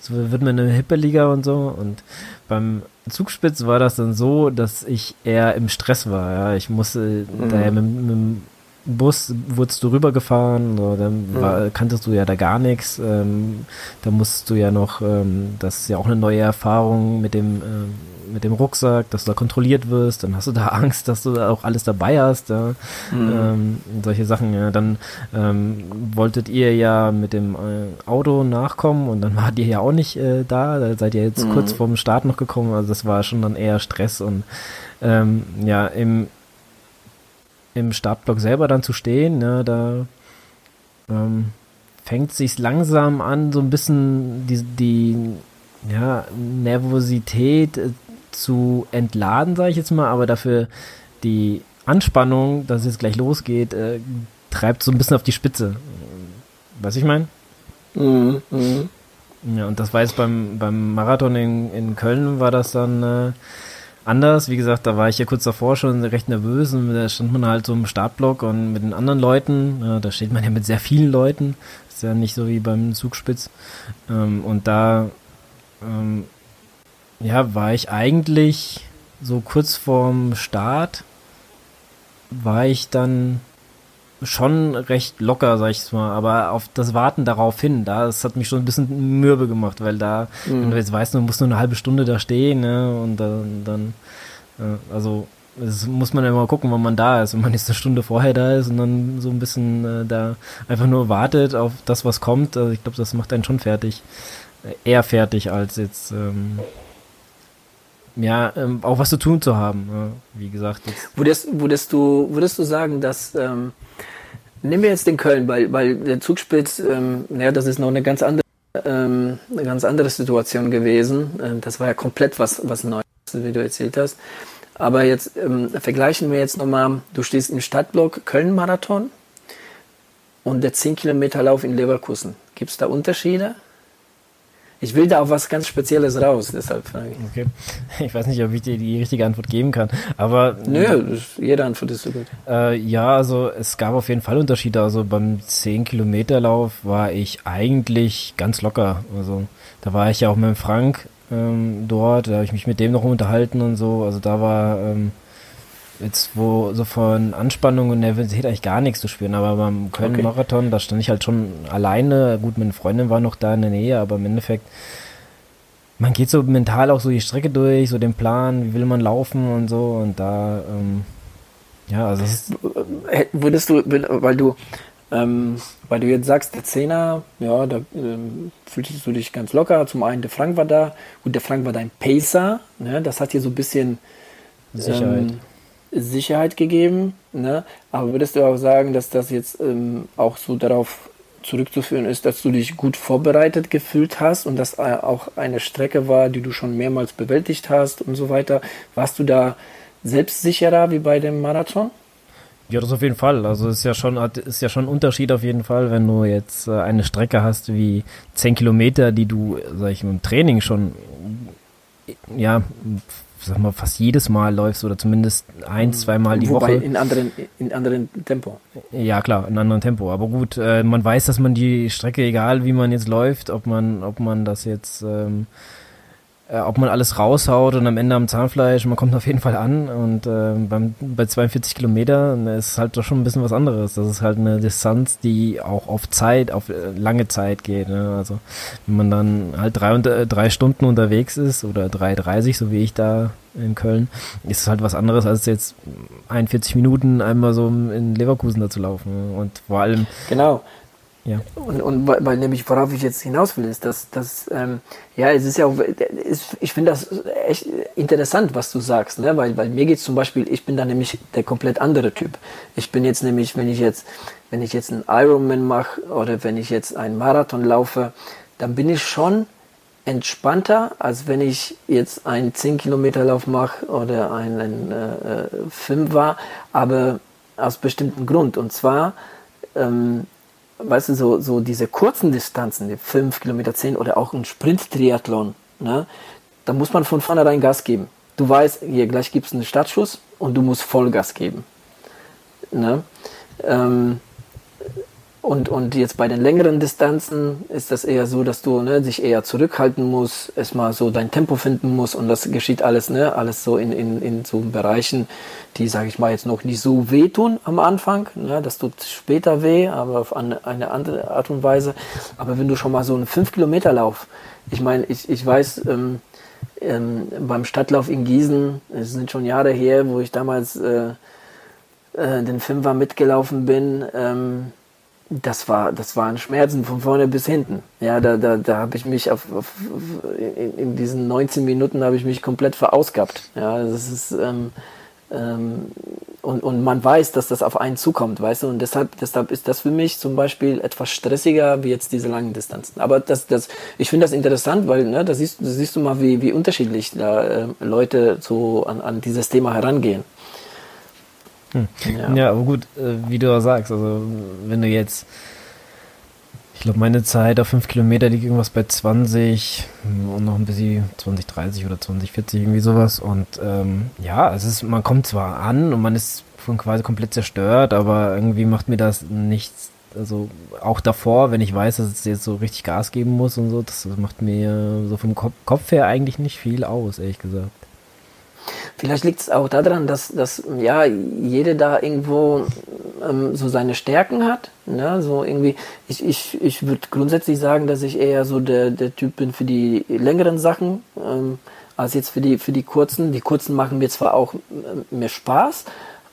so wird man eine Hippeliger und so. Und beim Zugspitz war das dann so, dass ich eher im Stress war. Ja. Ich musste mhm. daher mit, mit dem Bus wurdest du rübergefahren, so, dann war, kanntest du ja da gar nichts. Ähm, da musst du ja noch, ähm, das ist ja auch eine neue Erfahrung mit dem ähm, mit dem Rucksack, dass du da kontrolliert wirst, dann hast du da [laughs] Angst, dass du da auch alles dabei hast, ja. Mhm. Ähm, solche Sachen, ja. Dann ähm, wolltet ihr ja mit dem äh, Auto nachkommen und dann wart ihr ja auch nicht äh, da, da seid ihr jetzt mhm. kurz vorm Start noch gekommen, also das war schon dann eher Stress und ähm, ja, im, im Startblock selber dann zu stehen, ja, da ähm, fängt sich langsam an, so ein bisschen die, die ja, Nervosität äh, zu entladen, sage ich jetzt mal, aber dafür die Anspannung, dass es jetzt gleich losgeht, äh, treibt so ein bisschen auf die Spitze. Was ich meine? Mhm, mh. Ja, und das war jetzt beim, beim Marathon in, in Köln war das dann äh, anders. Wie gesagt, da war ich ja kurz davor schon recht nervös und da stand man halt so im Startblock und mit den anderen Leuten, da steht man ja mit sehr vielen Leuten. Ist ja nicht so wie beim Zugspitz. Ähm, und da ähm, ja, war ich eigentlich so kurz vorm Start, war ich dann schon recht locker, sag ich mal, aber auf das Warten darauf hin, das hat mich schon ein bisschen mürbe gemacht, weil da, mhm. wenn du jetzt weißt, du musst nur eine halbe Stunde da stehen, ne, und dann, dann äh, also, das muss man ja immer gucken, wann man da ist. Wenn man jetzt eine Stunde vorher da ist und dann so ein bisschen äh, da einfach nur wartet auf das, was kommt, also ich glaube, das macht einen schon fertig. Äh, eher fertig als jetzt ähm, ja, ähm, auch was zu tun zu haben. Ja, wie gesagt. Würdest, würdest, du, würdest du sagen, dass, ähm, Nehmen wir jetzt den Köln, weil, weil der Zugspitz, ähm, ja, das ist noch eine ganz andere, ähm, eine ganz andere Situation gewesen. Ähm, das war ja komplett was, was Neues, wie du erzählt hast. Aber jetzt ähm, vergleichen wir jetzt nochmal, du stehst im Stadtblock Köln-Marathon und der 10 Kilometer Lauf in Leverkusen. Gibt es da Unterschiede? Ich will da auch was ganz Spezielles raus, deshalb frage ich. Okay. Ich weiß nicht, ob ich dir die richtige Antwort geben kann, aber. Nö, jede Antwort ist so gut. Äh, ja, also es gab auf jeden Fall Unterschiede. Also beim 10-Kilometer-Lauf war ich eigentlich ganz locker. Also da war ich ja auch mit Frank ähm, dort, da habe ich mich mit dem noch unterhalten und so. Also da war. Ähm, jetzt wo so von Anspannung und Nervosität eigentlich gar nichts zu spüren, aber beim Köln-Marathon, okay. da stand ich halt schon alleine. Gut, meine Freundin war noch da in der Nähe, aber im Endeffekt, man geht so mental auch so die Strecke durch, so den Plan, wie will man laufen und so und da, ähm, ja, also es Würdest du, weil du, ähm, weil du jetzt sagst, der Zehner, ja, da ähm, fühltest du dich ganz locker. Zum einen, der Frank war da. Gut, der Frank war dein Pacer. Ne? Das hat dir so ein bisschen Sicherheit. Ähm, Sicherheit gegeben. Ne? Aber würdest du auch sagen, dass das jetzt ähm, auch so darauf zurückzuführen ist, dass du dich gut vorbereitet gefühlt hast und dass äh, auch eine Strecke war, die du schon mehrmals bewältigt hast und so weiter. Warst du da selbstsicherer wie bei dem Marathon? Ja, das auf jeden Fall. Also ist ja schon ist ja schon ein Unterschied auf jeden Fall, wenn du jetzt äh, eine Strecke hast wie 10 Kilometer, die du, sag ich, im Training schon ja sag mal, fast jedes Mal läufst oder zumindest ein, mhm. zwei Mal die Wobei Woche. in anderen, in anderen Tempo. Ja, klar, in anderen Tempo. Aber gut, äh, man weiß, dass man die Strecke, egal wie man jetzt läuft, ob man, ob man das jetzt ähm, äh, ob man alles raushaut und am Ende am Zahnfleisch, man kommt auf jeden Fall an und äh, beim, bei 42 Kilometer ne, ist halt doch schon ein bisschen was anderes. Das ist halt eine Distanz, die auch auf Zeit, auf äh, lange Zeit geht. Ne? Also wenn man dann halt drei, äh, drei Stunden unterwegs ist oder 3,30, so wie ich da in Köln, ist es halt was anderes, als jetzt 41 Minuten einmal so in Leverkusen da zu laufen. Ne? Und vor allem. Genau. Ja. Und, und weil nämlich, worauf ich jetzt hinaus will, ist, dass, dass ähm, ja, es ist ja auch, ist, ich finde das echt interessant, was du sagst, ne? weil, weil mir geht's zum Beispiel, ich bin da nämlich der komplett andere Typ. Ich bin jetzt nämlich, wenn ich jetzt, wenn ich jetzt einen Ironman mache oder wenn ich jetzt einen Marathon laufe, dann bin ich schon entspannter, als wenn ich jetzt einen 10 Kilometer Lauf mache oder einen äh, Film war, aber aus bestimmten Grund. Und zwar, ähm, weißt du, so, so diese kurzen Distanzen, die 5 Kilometer, 10 oder auch ein Sprint-Triathlon, ne, da muss man von vornherein Gas geben. Du weißt, hier gleich gibt es einen Startschuss und du musst Vollgas geben. Ne? Ähm, und, und jetzt bei den längeren Distanzen ist das eher so, dass du ne, dich eher zurückhalten musst, erstmal so dein Tempo finden musst und das geschieht alles, ne, alles so in, in, in so Bereichen, die, sage ich mal, jetzt noch nicht so wehtun am Anfang. Ne, das tut später weh, aber auf eine, eine andere Art und Weise. Aber wenn du schon mal so einen 5-Kilometer-Lauf, ich meine, ich, ich weiß, ähm, ähm, beim Stadtlauf in Gießen, es sind schon Jahre her, wo ich damals äh, äh, den Fünfer mitgelaufen bin, ähm, das war, das waren Schmerzen von vorne bis hinten. Ja, da, da, da habe ich mich auf, auf in, in, diesen 19 Minuten habe ich mich komplett verausgabt. Ja, das ist ähm, ähm, und, und man weiß, dass das auf einen zukommt, weißt du, und deshalb, deshalb ist das für mich zum Beispiel etwas stressiger wie jetzt diese langen Distanzen. Aber das, das, ich finde das interessant, weil ne, da siehst, siehst du mal, wie, wie unterschiedlich da äh, Leute so an, an dieses Thema herangehen. Hm. Ja. ja. aber gut, äh, wie du auch sagst, also wenn du jetzt, ich glaube, meine Zeit auf 5 Kilometer liegt irgendwas bei 20 und noch ein bisschen 20, 30 oder 20, 40, irgendwie sowas. Und ähm, ja, es ist, man kommt zwar an und man ist von quasi komplett zerstört, aber irgendwie macht mir das nichts. Also auch davor, wenn ich weiß, dass es jetzt so richtig Gas geben muss und so, das macht mir so vom Kopf, Kopf her eigentlich nicht viel aus, ehrlich gesagt. Vielleicht liegt es auch daran, dass, dass ja jede da irgendwo ähm, so seine Stärken hat. Ne? So irgendwie, ich, ich, ich würde grundsätzlich sagen, dass ich eher so der, der Typ bin für die längeren Sachen, ähm, als jetzt für die, für die kurzen. Die kurzen machen mir zwar auch äh, mehr Spaß,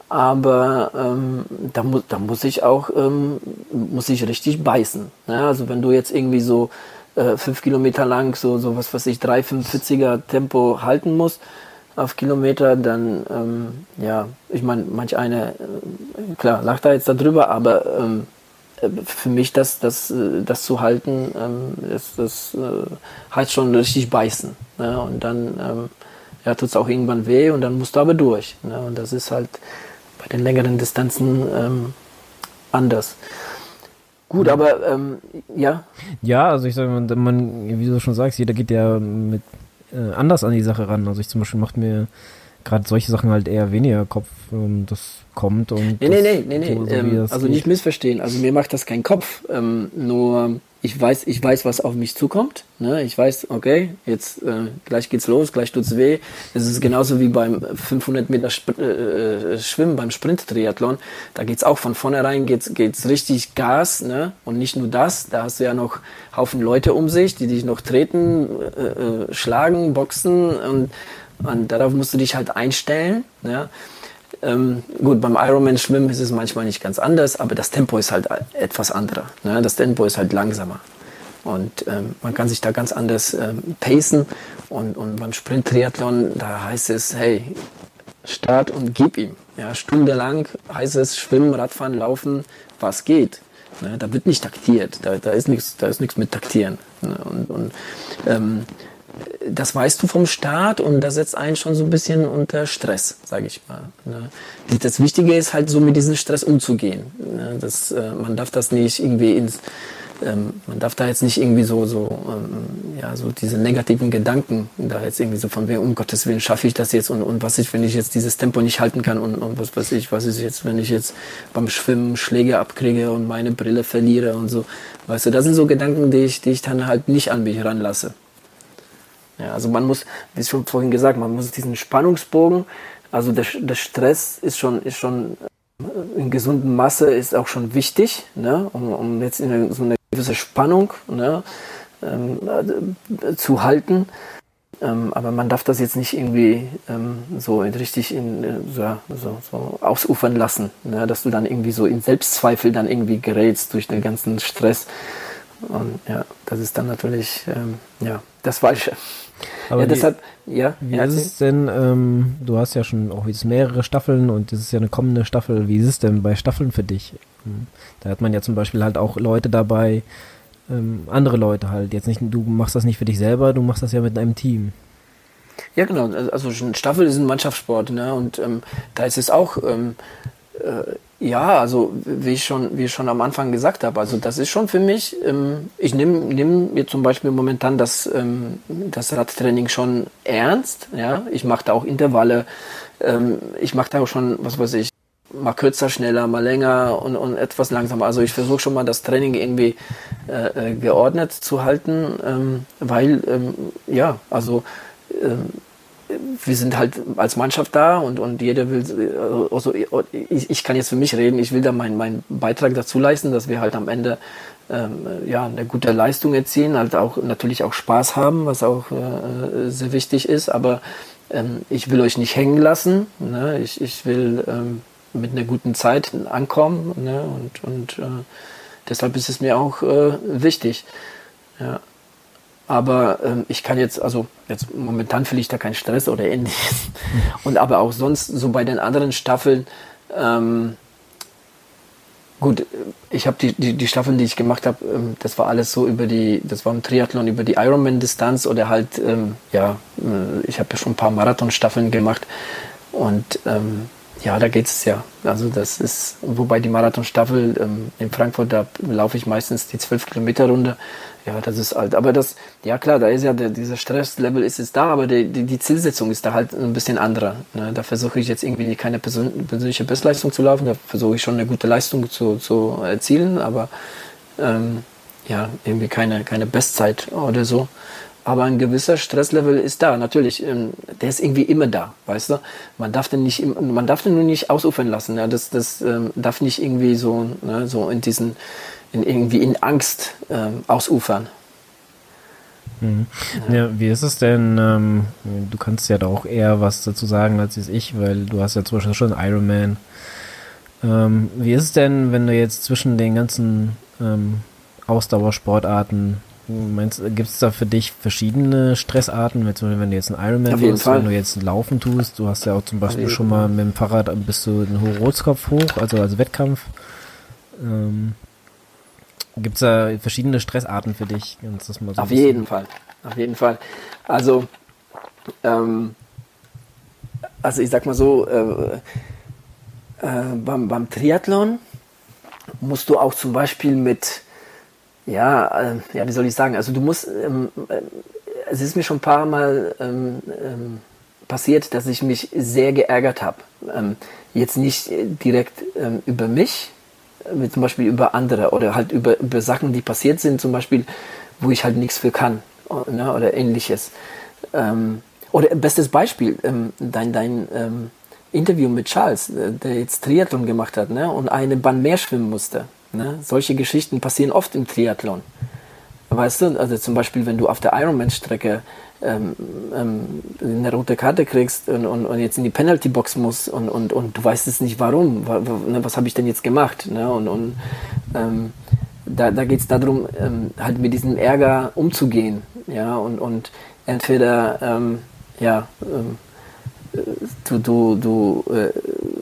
aber ähm, da, mu da muss ich auch ähm, muss ich richtig beißen. Ne? Also wenn du jetzt irgendwie so äh, fünf Kilometer lang so, so was weiß ich, 3,45er Tempo halten musst, auf Kilometer, dann, ähm, ja, ich meine, manch eine, äh, klar, lacht da jetzt darüber, aber ähm, äh, für mich das, das, äh, das zu halten, ähm, das, das äh, heißt schon richtig beißen. Ne? Und dann ähm, ja, tut es auch irgendwann weh und dann musst du aber durch. Ne? Und das ist halt bei den längeren Distanzen ähm, anders. Gut, aber ähm, ja. Ja, also ich sage, man, man, wie du schon sagst, jeder geht ja mit äh, anders an die Sache ran. Also ich zum Beispiel macht mir gerade solche Sachen halt eher weniger Kopf, ähm, das kommt und. Nee, nee, nee, nee, nee. So, so ähm, also nicht missverstehen. Also mir macht das keinen Kopf. Ähm, nur ich weiß, ich weiß, was auf mich zukommt. Ne? Ich weiß, okay, jetzt äh, gleich geht's los, gleich tut's weh. Es ist genauso wie beim 500 Meter Sp äh, äh, Schwimmen, beim Sprint-Triathlon. Da geht's auch von vornherein geht's, geht's richtig Gas. Ne? Und nicht nur das, da hast du ja noch Haufen Leute um sich, die dich noch treten, äh, äh schlagen, boxen und, und darauf musst du dich halt einstellen. Ne? Ähm, gut, beim Ironman Schwimmen ist es manchmal nicht ganz anders, aber das Tempo ist halt etwas anderer. Ne? Das Tempo ist halt langsamer. Und ähm, man kann sich da ganz anders ähm, pacen. Und, und beim Sprint-Triathlon, da heißt es, hey, Start und gib ihm. Ja, stundenlang heißt es Schwimmen, Radfahren, Laufen, was geht. Ne? Da wird nicht taktiert. Da, da ist nichts, da ist nichts mit taktieren. Ne? Und, und ähm, das weißt du vom Start und das setzt einen schon so ein bisschen unter Stress, sage ich mal. Ne? Das Wichtige ist halt so mit diesem Stress umzugehen. Ne? Das, äh, man darf das nicht irgendwie ins, ähm, man darf da jetzt nicht irgendwie so, so, ähm, ja, so diese negativen Gedanken da jetzt irgendwie so von wegen, um Gottes Willen schaffe ich das jetzt und, und was ist, wenn ich jetzt dieses Tempo nicht halten kann und, und was weiß ich, was ist jetzt, wenn ich jetzt beim Schwimmen Schläge abkriege und meine Brille verliere und so. Weißt du, das sind so Gedanken, die ich, die ich dann halt nicht an mich ranlasse. Ja, also man muss, wie schon vorhin gesagt, man muss diesen Spannungsbogen, also der, der Stress ist schon, ist schon äh, in gesunden Masse ist auch schon wichtig, ne, um, um jetzt in eine, so eine gewisse Spannung ne, ähm, äh, zu halten. Ähm, aber man darf das jetzt nicht irgendwie ähm, so richtig in, äh, so, so, so ausufern lassen, ne, dass du dann irgendwie so in Selbstzweifel dann irgendwie gerätst durch den ganzen Stress. Und ja, das ist dann natürlich ähm, ja, das Falsche. Aber ja, deshalb, ja. Wie ist es denn, ähm, du hast ja schon auch jetzt mehrere Staffeln und das ist ja eine kommende Staffel. Wie ist es denn bei Staffeln für dich? Hm. Da hat man ja zum Beispiel halt auch Leute dabei, ähm, andere Leute halt. Jetzt nicht, du machst das nicht für dich selber, du machst das ja mit einem Team. Ja, genau. Also eine Staffel ist ein Mannschaftssport, ne? Und ähm, da ist es auch ähm, äh, ja, also wie ich schon, wie ich schon am Anfang gesagt habe, also das ist schon für mich, ähm, ich nehme nehm mir zum Beispiel momentan das, ähm, das Radtraining schon ernst. Ja? Ich mache da auch Intervalle, ähm, ich mache da auch schon, was weiß ich, mal kürzer, schneller, mal länger und, und etwas langsamer. Also ich versuche schon mal das Training irgendwie äh, äh geordnet zu halten, ähm, weil, ähm, ja, also ähm, wir sind halt als Mannschaft da und, und jeder will, äh, also ich, ich kann jetzt für mich reden, ich will da meinen mein Beitrag dazu leisten, dass wir halt am Ende ähm, ja, eine gute Leistung erzielen, halt auch natürlich auch Spaß haben, was auch äh, sehr wichtig ist, aber ähm, ich will euch nicht hängen lassen, ne? ich, ich will ähm, mit einer guten Zeit ankommen ne? und, und äh, deshalb ist es mir auch äh, wichtig. Ja. Aber ähm, ich kann jetzt, also jetzt momentan fühle ich da keinen Stress oder ähnliches. [laughs] Und aber auch sonst, so bei den anderen Staffeln, ähm, gut, ich habe die, die, die Staffeln, die ich gemacht habe, ähm, das war alles so über die, das war im Triathlon über die Ironman-Distanz oder halt, ähm, ja, äh, ich habe ja schon ein paar Marathon-Staffeln gemacht und ähm, ja, da geht es ja. Also das ist, wobei die Marathonstaffel ähm, in Frankfurt, da laufe ich meistens die 12 Kilometer Runde. Ja, das ist alt. Aber das, ja klar, da ist ja der, dieser Stresslevel ist jetzt da, aber die, die, die Zielsetzung ist da halt ein bisschen anderer. Ne? Da versuche ich jetzt irgendwie keine persön persönliche Bestleistung zu laufen, da versuche ich schon eine gute Leistung zu, zu erzielen, aber ähm, ja, irgendwie keine, keine Bestzeit oder so. Aber ein gewisser Stresslevel ist da, natürlich. Ähm, der ist irgendwie immer da, weißt du? Man darf den nicht, man darf den nur nicht ausufern lassen. Ja? Das, das ähm, darf nicht irgendwie so, ne, so in diesen, in, irgendwie in Angst ähm, ausufern. Mhm. Ja. ja. wie ist es denn? Ähm, du kannst ja da auch eher was dazu sagen als ich, weil du hast ja zum Beispiel schon Ironman. Ähm, wie ist es denn, wenn du jetzt zwischen den ganzen ähm, Ausdauersportarten gibt es da für dich verschiedene Stressarten? Wenn du jetzt einen Ironman machst, wenn du jetzt Laufen tust, du hast ja auch zum Beispiel schon mal mit dem Fahrrad bist du einen Hochrotzkopf hoch, also als Wettkampf. Ähm, gibt es da verschiedene Stressarten für dich? So Auf jeden Fall. Auf jeden Fall. Also, ähm, also ich sag mal so, äh, äh, beim, beim Triathlon musst du auch zum Beispiel mit, ja, äh, ja, wie soll ich sagen, also du musst, ähm, äh, es ist mir schon ein paar Mal ähm, ähm, passiert, dass ich mich sehr geärgert habe. Ähm, jetzt nicht direkt ähm, über mich, wie zum Beispiel über andere oder halt über, über Sachen, die passiert sind, zum Beispiel, wo ich halt nichts für kann ne, oder ähnliches. Ähm, oder bestes Beispiel, dein, dein Interview mit Charles, äh, der jetzt Triathlon gemacht hat ne, und eine Bahn mehr schwimmen musste. Ne? Solche Geschichten passieren oft im Triathlon. Weißt du, also zum Beispiel, wenn du auf der Ironman-Strecke ähm, ähm, eine rote Karte kriegst und, und, und, jetzt in die Penalty-Box musst und, und, und du weißt es nicht warum, ne, was habe ich denn jetzt gemacht? Ne? Und, und ähm, da, da geht es darum, ähm, halt mit diesem Ärger umzugehen. Ja, und, und entweder ähm, ja, ähm, du, du, du äh,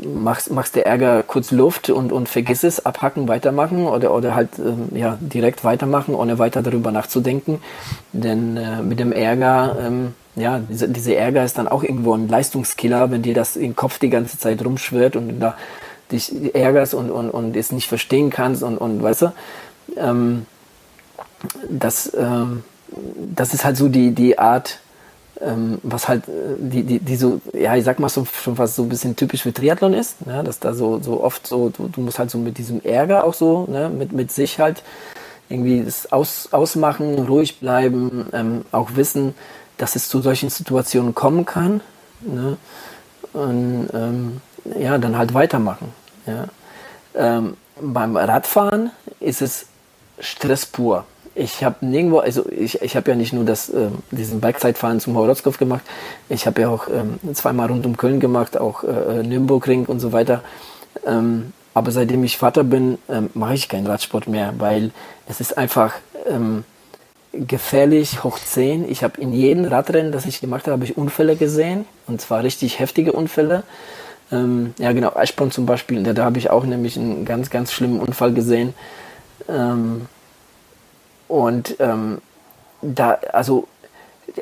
machst, machst der Ärger kurz Luft und, und vergiss es, abhacken, weitermachen oder, oder halt ähm, ja, direkt weitermachen, ohne weiter darüber nachzudenken. Denn äh, mit dem Ärger, ähm, ja, diese, diese Ärger ist dann auch irgendwo ein Leistungskiller, wenn dir das im Kopf die ganze Zeit rumschwirrt und da dich ärgerst und, und, und es nicht verstehen kannst und, und weißt du, ähm, das, ähm, das ist halt so die, die Art, ähm, was halt äh, die, die, die so, ja, ich sag mal so schon was so ein bisschen typisch für Triathlon ist, ne? dass da so, so oft so, du, du musst halt so mit diesem Ärger auch so, ne? mit, mit sich halt irgendwie das aus, ausmachen, ruhig bleiben, ähm, auch wissen, dass es zu solchen Situationen kommen kann. Ne? Und ähm, ja, dann halt weitermachen. Ja? Ähm, beim Radfahren ist es Stress pur ich habe nirgendwo, also ich, ich habe ja nicht nur das, äh, diesen Bikezeitfahren zum Horotzkopf gemacht, ich habe ja auch ähm, zweimal rund um Köln gemacht, auch äh, Nürnbergring und so weiter. Ähm, aber seitdem ich Vater bin, ähm, mache ich keinen Radsport mehr, weil es ist einfach ähm, gefährlich hoch 10. Ich habe in jedem Radrennen, das ich gemacht habe, habe ich Unfälle gesehen und zwar richtig heftige Unfälle. Ähm, ja genau, Eisprung zum Beispiel, da, da habe ich auch nämlich einen ganz, ganz schlimmen Unfall gesehen. Und ähm, da, also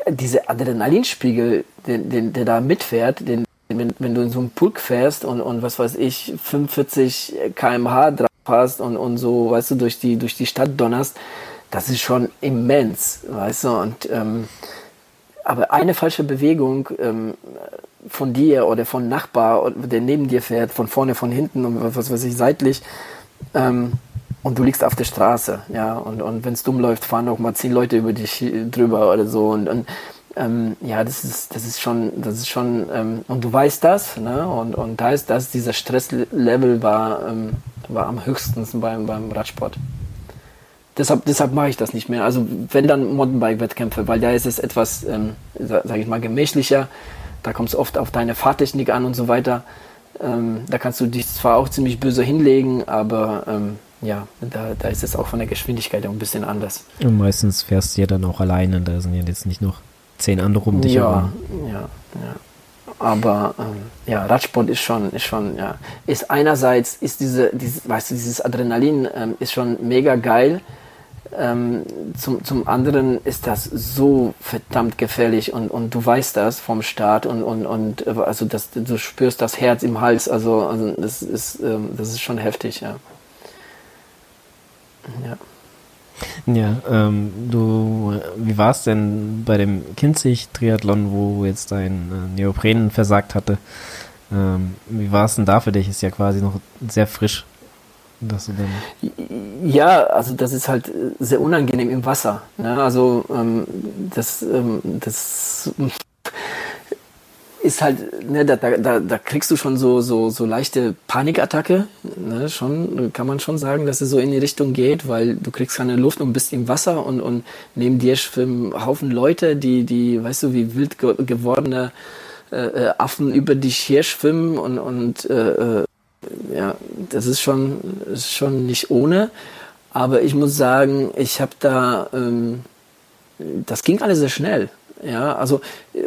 diese Adrenalinspiegel, den, den, der da mitfährt, den, wenn, wenn du in so einem Pulk fährst und, und was weiß ich, 45 kmh drauf hast und, und so, weißt du, durch die, durch die Stadt donnerst, das ist schon immens, weißt du, und ähm, aber eine falsche Bewegung ähm, von dir oder von Nachbar, der neben dir fährt, von vorne, von hinten und was weiß ich, seitlich, ähm, und du liegst auf der Straße, ja, und, und wenn es dumm läuft, fahren auch mal zehn Leute über dich drüber oder so und, und ähm, ja, das ist, das ist schon, das ist schon, ähm, und du weißt das, ne, und, und da ist das, dieser Stresslevel war, ähm, war am höchsten beim, beim Radsport. Deshalb, deshalb mache ich das nicht mehr. Also wenn dann Mountainbike-Wettkämpfe, weil da ist es etwas, ähm, sage ich mal, gemächlicher. Da kommt es oft auf deine Fahrtechnik an und so weiter. Ähm, da kannst du dich zwar auch ziemlich böse hinlegen, aber ähm, ja, da, da ist es auch von der Geschwindigkeit ein bisschen anders. Und meistens fährst du ja dann auch alleine, da sind ja jetzt nicht noch zehn andere um dich ja, herum. Ja, ja. Aber ähm, ja, Radsport ist schon, ist schon, ja, ist einerseits ist diese, dieses, weißt du, dieses Adrenalin ähm, ist schon mega geil. Ähm, zum, zum anderen ist das so verdammt gefährlich und, und du weißt das vom Start und, und, und also das, du spürst das Herz im Hals, also, also das ist, ähm, das ist schon heftig, ja. Ja. Ja, ähm, du, wie war es denn bei dem Kinzig-Triathlon, wo jetzt dein äh, Neopren versagt hatte? Ähm, wie war es denn da für dich? Ist ja quasi noch sehr frisch. Dass du dann ja, also das ist halt sehr unangenehm im Wasser. Ne? Also ähm, das, ähm, das ist halt, ne, da, da, da kriegst du schon so, so, so leichte Panikattacke. Ne, schon, kann man schon sagen, dass es so in die Richtung geht, weil du kriegst keine Luft und bist im Wasser und, und neben dir schwimmen Haufen Leute, die, die, weißt du, wie wild ge gewordene äh, äh Affen über dich her schwimmen und, und äh, äh, ja, das ist schon, ist schon nicht ohne. Aber ich muss sagen, ich habe da ähm, das ging alles sehr schnell. Ja, also äh,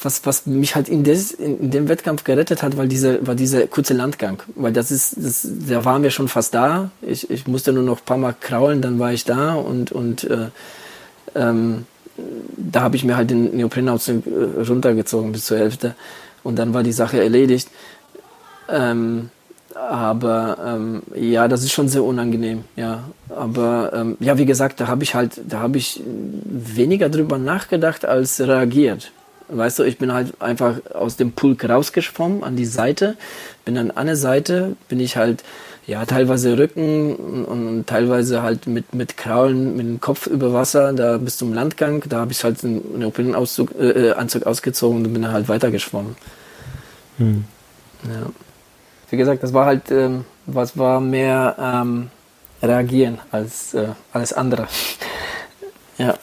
was, was mich halt in, des, in dem Wettkampf gerettet hat, weil diese, war dieser kurze Landgang. Weil das ist, das, da waren wir schon fast da. Ich, ich musste nur noch ein paar Mal kraulen, dann war ich da und, und äh, ähm, da habe ich mir halt den Neoprenanzug äh, runtergezogen bis zur Hälfte und dann war die Sache erledigt. Ähm, aber ähm, ja, das ist schon sehr unangenehm, ja. Aber ähm, ja, wie gesagt, da habe ich halt, da habe ich weniger drüber nachgedacht als reagiert. Weißt du, ich bin halt einfach aus dem Pulk rausgeschwommen an die Seite, bin dann an der Seite, bin ich halt ja teilweise Rücken und, und teilweise halt mit mit Kraulen mit dem Kopf über Wasser da bis zum Landgang. Da habe ich halt einen Neoprenanzug äh, Anzug ausgezogen und bin dann halt weitergeschwommen. Hm. Ja wie gesagt, das war halt, ähm, was war mehr ähm, reagieren als äh, alles andere. [laughs] ja,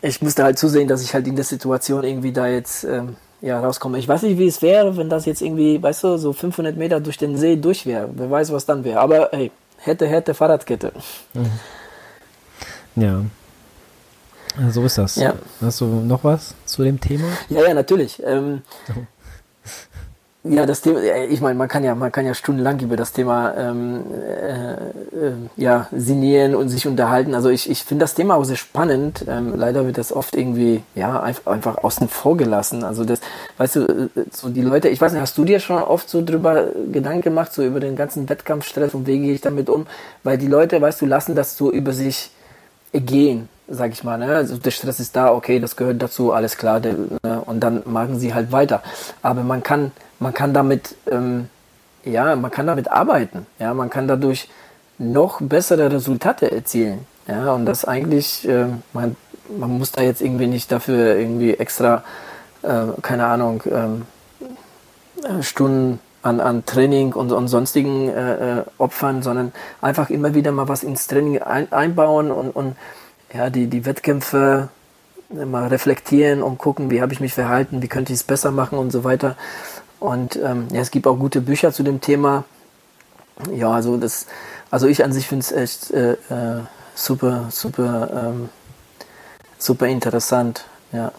ich musste halt zusehen, dass ich halt in der Situation irgendwie da jetzt ähm, ja, rauskomme. Ich weiß nicht, wie es wäre, wenn das jetzt irgendwie, weißt du, so 500 Meter durch den See durch wäre. Wer weiß, was dann wäre. Aber hey, hätte, hätte Fahrradkette. Mhm. Ja. So ist das. Ja. Hast du noch was zu dem Thema? Ja, ja, natürlich. Ähm, ja, das Thema, ich meine, man kann ja, man kann ja stundenlang über das Thema ähm, äh, äh, ja, sinnieren und sich unterhalten. Also ich, ich finde das Thema auch sehr spannend. Ähm, leider wird das oft irgendwie ja einfach, einfach außen vor gelassen. Also das, weißt du, äh, so die Leute, ich weiß nicht, hast du dir schon oft so drüber Gedanken gemacht, so über den ganzen Wettkampfstress und wie gehe ich damit um? Weil die Leute, weißt du, lassen das so über sich gehen sag ich mal. Ne? Also der Stress ist da, okay, das gehört dazu, alles klar, der, ne? und dann machen sie halt weiter. Aber man kann, man kann damit, ähm, ja, man kann damit arbeiten. Ja, man kann dadurch noch bessere Resultate erzielen. Ja, und das eigentlich, äh, man, man muss da jetzt irgendwie nicht dafür irgendwie extra, äh, keine Ahnung, ähm, äh, Stunden an, an Training und, und sonstigen äh, äh, Opfern, sondern einfach immer wieder mal was ins Training ein, einbauen und, und ja, die, die Wettkämpfe mal reflektieren und gucken, wie habe ich mich verhalten, wie könnte ich es besser machen und so weiter. Und ähm, ja, es gibt auch gute Bücher zu dem Thema. Ja, also das, also ich an sich finde es echt äh, äh, super, super, ähm, super interessant. Ja.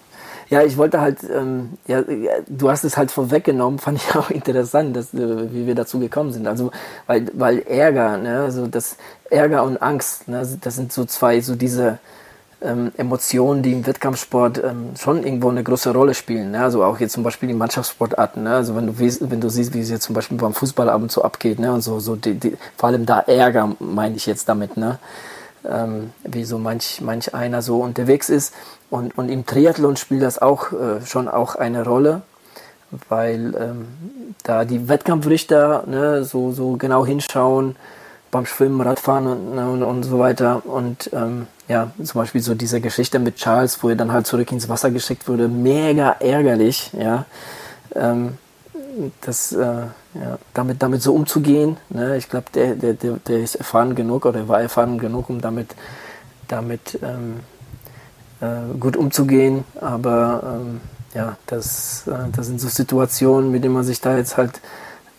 Ja, ich wollte halt, ähm, ja, du hast es halt vorweggenommen, fand ich [laughs] auch interessant, dass, äh, wie wir dazu gekommen sind. Also, weil, weil Ärger, ne, also das Ärger und Angst, ne, das sind so zwei, so diese ähm, Emotionen, die im Wettkampfsport ähm, schon irgendwo eine große Rolle spielen. Ne? Also auch jetzt zum Beispiel die Mannschaftssportarten. Ne? Also wenn du, wenn du siehst, wie es jetzt zum Beispiel beim Fußball ab und zu abgeht, ne? und so, so die, die, vor allem da Ärger, meine ich jetzt damit, ne? Ähm, wie so manch, manch einer so unterwegs ist. Und, und im Triathlon spielt das auch äh, schon auch eine Rolle, weil ähm, da die Wettkampfrichter ne, so, so genau hinschauen beim Schwimmen, Radfahren und, ne, und, und so weiter. Und ähm, ja, zum Beispiel so diese Geschichte mit Charles, wo er dann halt zurück ins Wasser geschickt wurde, mega ärgerlich, ja. Ähm, das, äh, ja, damit, damit so umzugehen, ne? ich glaube, der, der, der, der ist erfahren genug oder war erfahren genug, um damit, damit ähm, äh, gut umzugehen. Aber ähm, ja, das, äh, das sind so Situationen, mit denen man sich da jetzt halt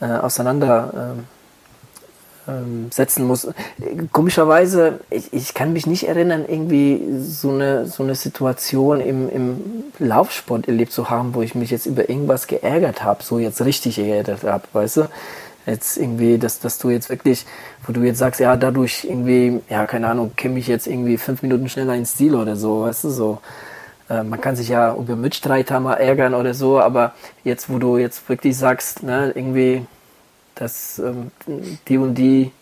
äh, auseinandersetzen ähm, ähm muss. Komischerweise, ich, ich kann mich nicht erinnern, irgendwie so eine, so eine Situation im, im Laufsport erlebt zu haben, wo ich mich jetzt über irgendwas geärgert habe, so jetzt richtig geärgert habe, weißt du? Jetzt irgendwie, dass, dass du jetzt wirklich, wo du jetzt sagst, ja, dadurch irgendwie, ja, keine Ahnung, käme ich jetzt irgendwie fünf Minuten schneller ins Ziel oder so, weißt du, so. Äh, man kann sich ja über Mitstreiter mal ärgern oder so, aber jetzt, wo du jetzt wirklich sagst, ne, irgendwie, dass ähm, die und die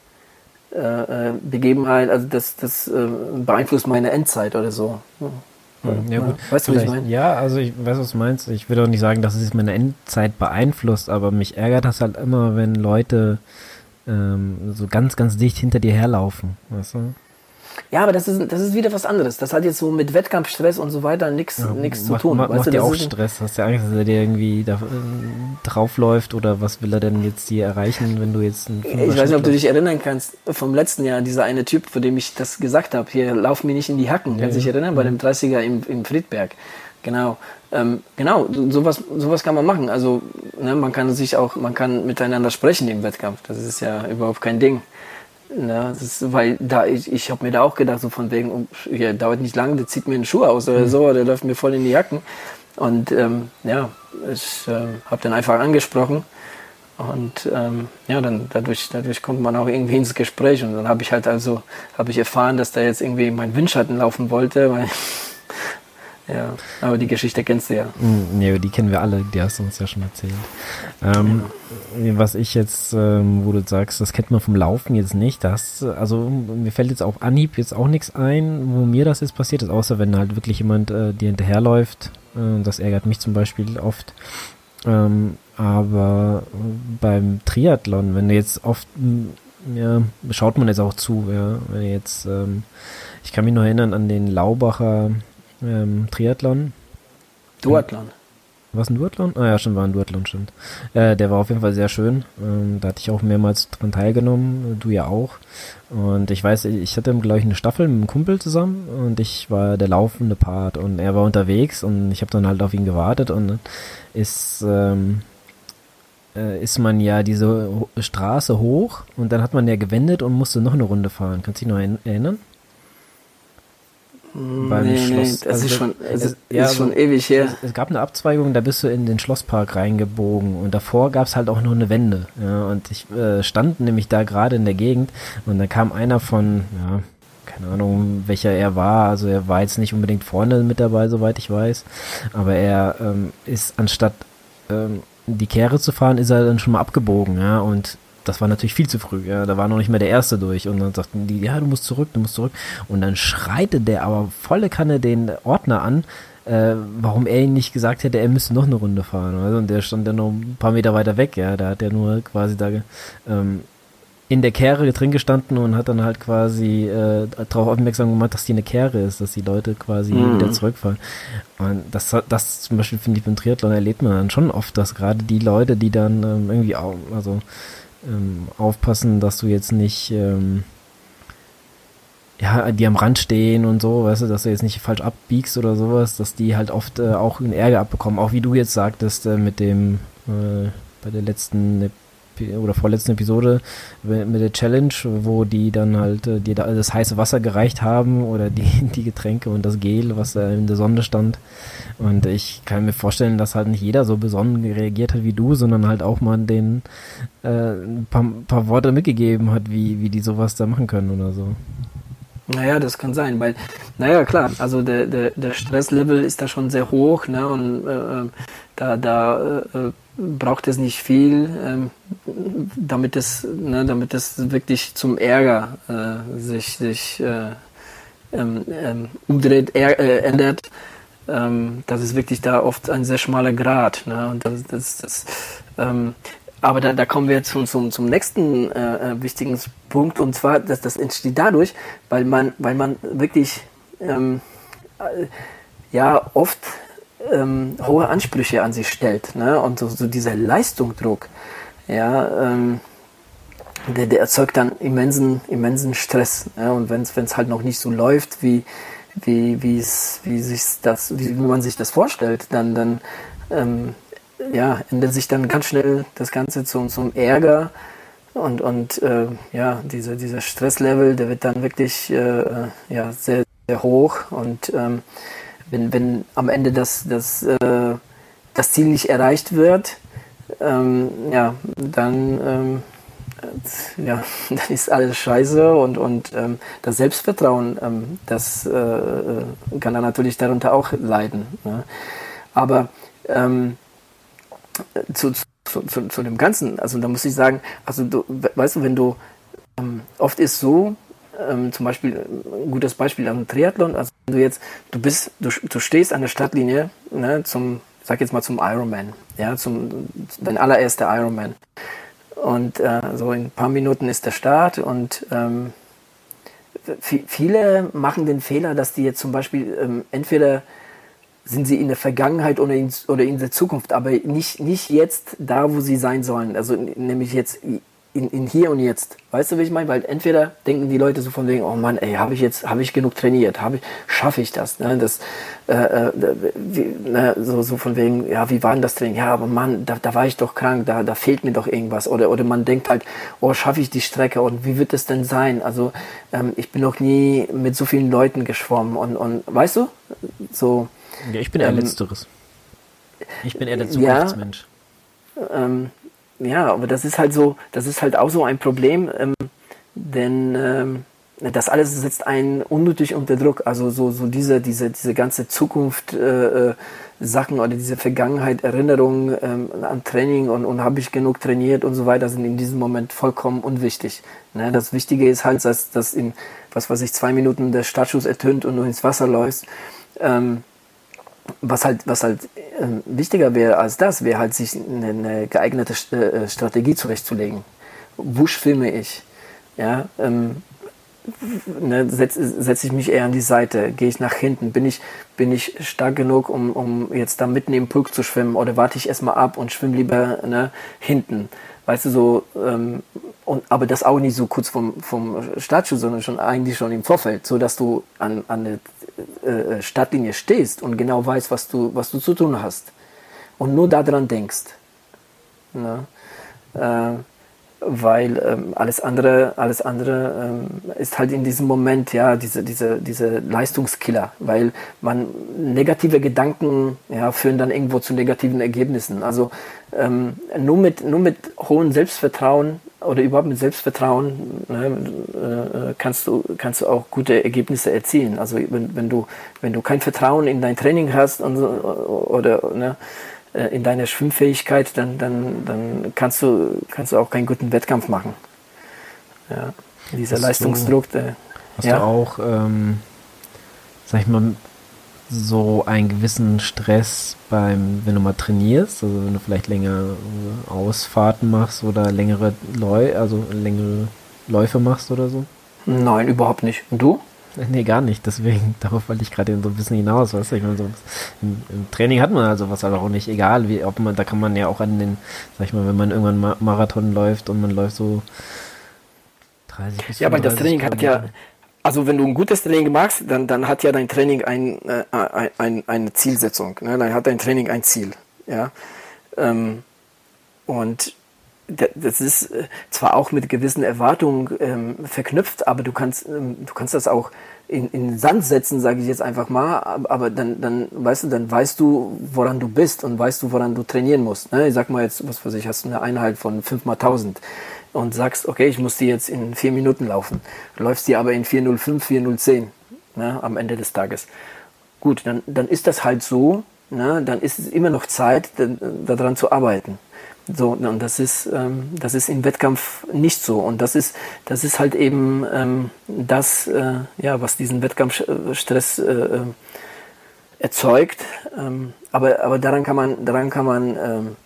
äh, äh Begebenheit, also das, das äh, beeinflusst meine Endzeit oder so. Ja, gut. Weißt du, was ich meine? Ja, also ich weiß, was du meinst. Ich will auch nicht sagen, dass es meine Endzeit beeinflusst, aber mich ärgert das halt immer, wenn Leute ähm, so ganz, ganz dicht hinter dir herlaufen. Weißt du? Ja, aber das ist, das ist wieder was anderes. Das hat jetzt so mit Wettkampfstress und so weiter nichts ja, zu tun. Ma, macht dir auch Stress? Hast du Angst, dass er dir irgendwie da, äh, draufläuft oder was will er denn jetzt dir erreichen, wenn du jetzt ein Ich weiß nicht, ob du dich erinnern kannst, vom letzten Jahr, dieser eine Typ, vor dem ich das gesagt habe, hier, lauf mir nicht in die Hacken. Kannst du ja, dich erinnern? Bei dem 30er im, im Friedberg. Genau. Ähm, genau, sowas, sowas kann man machen. Also, ne, man kann sich auch, man kann miteinander sprechen im Wettkampf. Das ist ja überhaupt kein Ding. Das ist, weil da ich, ich habe mir da auch gedacht, so von wegen, um, ja, dauert nicht lange, der zieht mir einen Schuh aus oder mhm. so, der läuft mir voll in die Jacken. Und ähm, ja, ich äh, habe dann einfach angesprochen. Und ähm, ja, dann dadurch, dadurch kommt man auch irgendwie ins Gespräch. Und dann habe ich halt also, habe ich erfahren, dass da jetzt irgendwie mein Windschatten laufen wollte, weil ja, aber die Geschichte kennst du ja. Mm, nee, die kennen wir alle, die hast du uns ja schon erzählt. Ähm, ja. Was ich jetzt, ähm, wo du sagst, das kennt man vom Laufen jetzt nicht, das, also mir fällt jetzt auf Anhieb jetzt auch nichts ein, wo mir das jetzt passiert ist, außer wenn halt wirklich jemand äh, dir hinterherläuft. Äh, das ärgert mich zum Beispiel oft. Ähm, aber beim Triathlon, wenn du jetzt oft, ja, schaut man jetzt auch zu, ja, wenn jetzt, ähm, ich kann mich noch erinnern an den Laubacher ähm, Triathlon. Duathlon. Was ein Duathlon? Ah ja, schon war ein Duathlon, stimmt. Äh, der war auf jeden Fall sehr schön. Ähm, da hatte ich auch mehrmals dran teilgenommen, du ja auch. Und ich weiß, ich hatte, glaube ich, eine Staffel mit einem Kumpel zusammen und ich war der laufende Part und er war unterwegs und ich habe dann halt auf ihn gewartet und ist, ähm, äh, ist man ja diese Straße hoch und dann hat man ja gewendet und musste noch eine Runde fahren. Kannst du dich noch erinnern? Beim nee, Schloss. Nee, das also ist schon, es ist, ja, ist schon ewig her. Es, es, gab eine Abzweigung, da bist du in den Schlosspark reingebogen und davor gab es halt auch nur eine Wende. Ja, und ich äh, stand nämlich da gerade in der Gegend und da kam einer von, ja, keine Ahnung, welcher er war. Also er war jetzt nicht unbedingt vorne mit dabei, soweit ich weiß. Aber er ähm, ist anstatt ähm, die Kehre zu fahren, ist er dann schon mal abgebogen, ja, und das war natürlich viel zu früh, ja, da war noch nicht mehr der Erste durch. Und dann sagten die, ja, du musst zurück, du musst zurück. Und dann schreite der aber volle Kanne den Ordner an, äh, warum er ihn nicht gesagt hätte, er müsste noch eine Runde fahren, also, und der stand ja noch ein paar Meter weiter weg, ja, da hat er nur quasi da ähm, in der Kehre drin gestanden und hat dann halt quasi äh, darauf aufmerksam gemacht, dass die eine Kehre ist, dass die Leute quasi mhm. wieder zurückfahren. Und das, das zum Beispiel finde ich beim Triathlon erlebt man dann schon oft, dass gerade die Leute, die dann ähm, irgendwie auch, also ähm, aufpassen, dass du jetzt nicht ähm, ja, die am Rand stehen und so, weißt du, dass du jetzt nicht falsch abbiegst oder sowas, dass die halt oft äh, auch einen Ärger abbekommen, auch wie du jetzt sagtest äh, mit dem äh, bei der letzten oder vorletzten Episode mit der Challenge, wo die dann halt äh, dir das heiße Wasser gereicht haben oder die, [laughs] die Getränke und das Gel, was da in der Sonne stand. Und ich kann mir vorstellen, dass halt nicht jeder so besonnen reagiert hat wie du, sondern halt auch mal den äh, ein paar, paar Worte mitgegeben hat, wie, wie die sowas da machen können oder so. Naja, das kann sein, weil, naja, klar, also der, der, der Stresslevel ist da schon sehr hoch, ne, und äh, äh da, da äh, braucht es nicht viel, ähm, damit es, ne, damit es wirklich zum Ärger äh, sich, sich äh, ähm, ähm, umdreht, er, äh, ändert. Ähm, das ist wirklich da oft ein sehr schmaler Grad. Ne? Und das, das, das, ähm, aber da, da kommen wir zum, zum, zum nächsten äh, äh wichtigen Punkt und zwar, dass das entsteht dadurch, weil man, weil man wirklich ähm, äh, ja oft ähm, hohe Ansprüche an sich stellt. Ne? Und so, so dieser Leistungsdruck, ja, ähm, der, der erzeugt dann immensen, immensen Stress. Ne? Und wenn es halt noch nicht so läuft, wie, wie, wie, sich das, wie, man sich das vorstellt, dann, dann ähm, ja, ändert sich dann ganz schnell das Ganze zum, zum Ärger und, und äh, ja, dieser, dieser Stresslevel, der wird dann wirklich äh, ja, sehr, sehr hoch und ähm, wenn, wenn am Ende das, das, äh, das Ziel nicht erreicht wird, ähm, ja, dann, ähm, äh, ja, [laughs] dann ist alles scheiße und, und ähm, das Selbstvertrauen, ähm, das äh, äh, kann dann natürlich darunter auch leiden. Ne? Aber ähm, zu, zu, zu, zu, dem Ganzen, also da muss ich sagen, also du, weißt du, wenn du, ähm, oft ist so, ähm, zum Beispiel ein gutes Beispiel am Triathlon. Also wenn du jetzt, du bist, du, du stehst an der Startlinie ne, zum, sag jetzt mal zum Ironman, ja, zum dein allererster Ironman. Und äh, so in ein paar Minuten ist der Start und ähm, viele machen den Fehler, dass die jetzt zum Beispiel ähm, entweder sind sie in der Vergangenheit oder in, oder in der Zukunft, aber nicht, nicht jetzt da, wo sie sein sollen. Also nämlich jetzt in, in hier und jetzt. Weißt du, wie ich meine? Weil entweder denken die Leute so von wegen, oh Mann, ey, habe ich jetzt, habe ich genug trainiert, habe ich, schaffe ich das? Ne? Das, äh, äh, wie, ne? so, so von wegen, ja, wie war denn das Training? Ja, aber Mann, da, da war ich doch krank, da, da fehlt mir doch irgendwas. Oder, oder man denkt halt, oh, schaffe ich die Strecke und wie wird es denn sein? Also ähm, ich bin noch nie mit so vielen Leuten geschwommen und, und weißt du, so. Ja, ich bin eher ähm, letzteres. Ich bin eher der Zukunftsmensch. Ja, ähm, ja, aber das ist halt so, das ist halt auch so ein Problem, ähm, denn ähm, das alles setzt einen unnötig unter Druck. Also so, so diese, diese, diese ganze Zukunft äh, äh, Sachen oder diese Vergangenheit, Erinnerungen ähm, an Training und, und habe ich genug trainiert und so weiter sind in diesem Moment vollkommen unwichtig. Ne? Das Wichtige ist halt, dass, dass in, was weiß ich, zwei Minuten der Startschuss ertönt und du ins Wasser läufst. Ähm, was halt, was halt äh, wichtiger wäre als das, wäre halt sich eine, eine geeignete äh, Strategie zurechtzulegen. Wo schwimme ich? Ja, ähm, ne, setze setz ich mich eher an die Seite, gehe ich nach hinten, bin ich, bin ich stark genug, um, um jetzt da mitten im Pulk zu schwimmen oder warte ich erstmal ab und schwimme lieber ne, hinten? Weißt du, so, ähm, und, aber das auch nicht so kurz vom, vom Startschuss, sondern schon eigentlich schon im Vorfeld, so dass du an, an der äh, Startlinie stehst und genau weißt, was du, was du zu tun hast. Und nur daran denkst. Ne? Äh, weil ähm, alles andere, alles andere ähm, ist halt in diesem Moment ja diese, diese, diese Leistungskiller, weil man negative Gedanken ja, führen dann irgendwo zu negativen Ergebnissen. Also ähm, nur, mit, nur mit hohem Selbstvertrauen oder überhaupt mit Selbstvertrauen ne, äh, kannst, du, kannst du auch gute Ergebnisse erzielen. Also wenn, wenn, du, wenn du kein Vertrauen in dein Training hast und, oder ne, äh, in deiner Schwimmfähigkeit, dann, dann, dann kannst, du, kannst du auch keinen guten Wettkampf machen. Ja, dieser hast Leistungsdruck. Du, hast ja. du auch, ähm, sag ich mal, so einen gewissen Stress beim, wenn du mal trainierst, also wenn du vielleicht länger Ausfahrten machst oder längere Läu also längere Läufe machst oder so? Nein, überhaupt nicht. Und du? Nee, gar nicht. Deswegen, [laughs] darauf wollte ich gerade so ein bisschen hinaus. Weißt du? ich meine, so, im, im, Training hat man also was aber auch nicht, egal wie, ob man, da kann man ja auch an den, sag ich mal, wenn man irgendwann Ma Marathon läuft und man läuft so 30 bis Ja, aber das Training hat ja, also wenn du ein gutes Training machst, dann, dann hat ja dein Training ein, äh, ein, ein eine Zielsetzung. Ne? Dann hat dein Training ein Ziel. Ja. Ähm, und das ist äh, zwar auch mit gewissen Erwartungen ähm, verknüpft, aber du kannst, ähm, du kannst das auch in, in den Sand setzen, sage ich jetzt einfach mal, aber dann, dann, weißt du, dann weißt du, woran du bist und weißt du, woran du trainieren musst. Ne? Ich sag mal jetzt, was weiß ich, hast du eine Einheit von 5 mal 1000 und sagst, okay, ich muss die jetzt in vier Minuten laufen. Du läufst die aber in 405, 410 ne, am Ende des Tages. Gut, dann, dann ist das halt so, ne, dann ist es immer noch Zeit, daran zu arbeiten. So, und das ist, ähm, das ist im Wettkampf nicht so. Und das ist, das ist halt eben ähm, das, äh, ja, was diesen Wettkampfstress äh, äh, erzeugt. Ähm, aber, aber daran kann man, daran kann man ähm,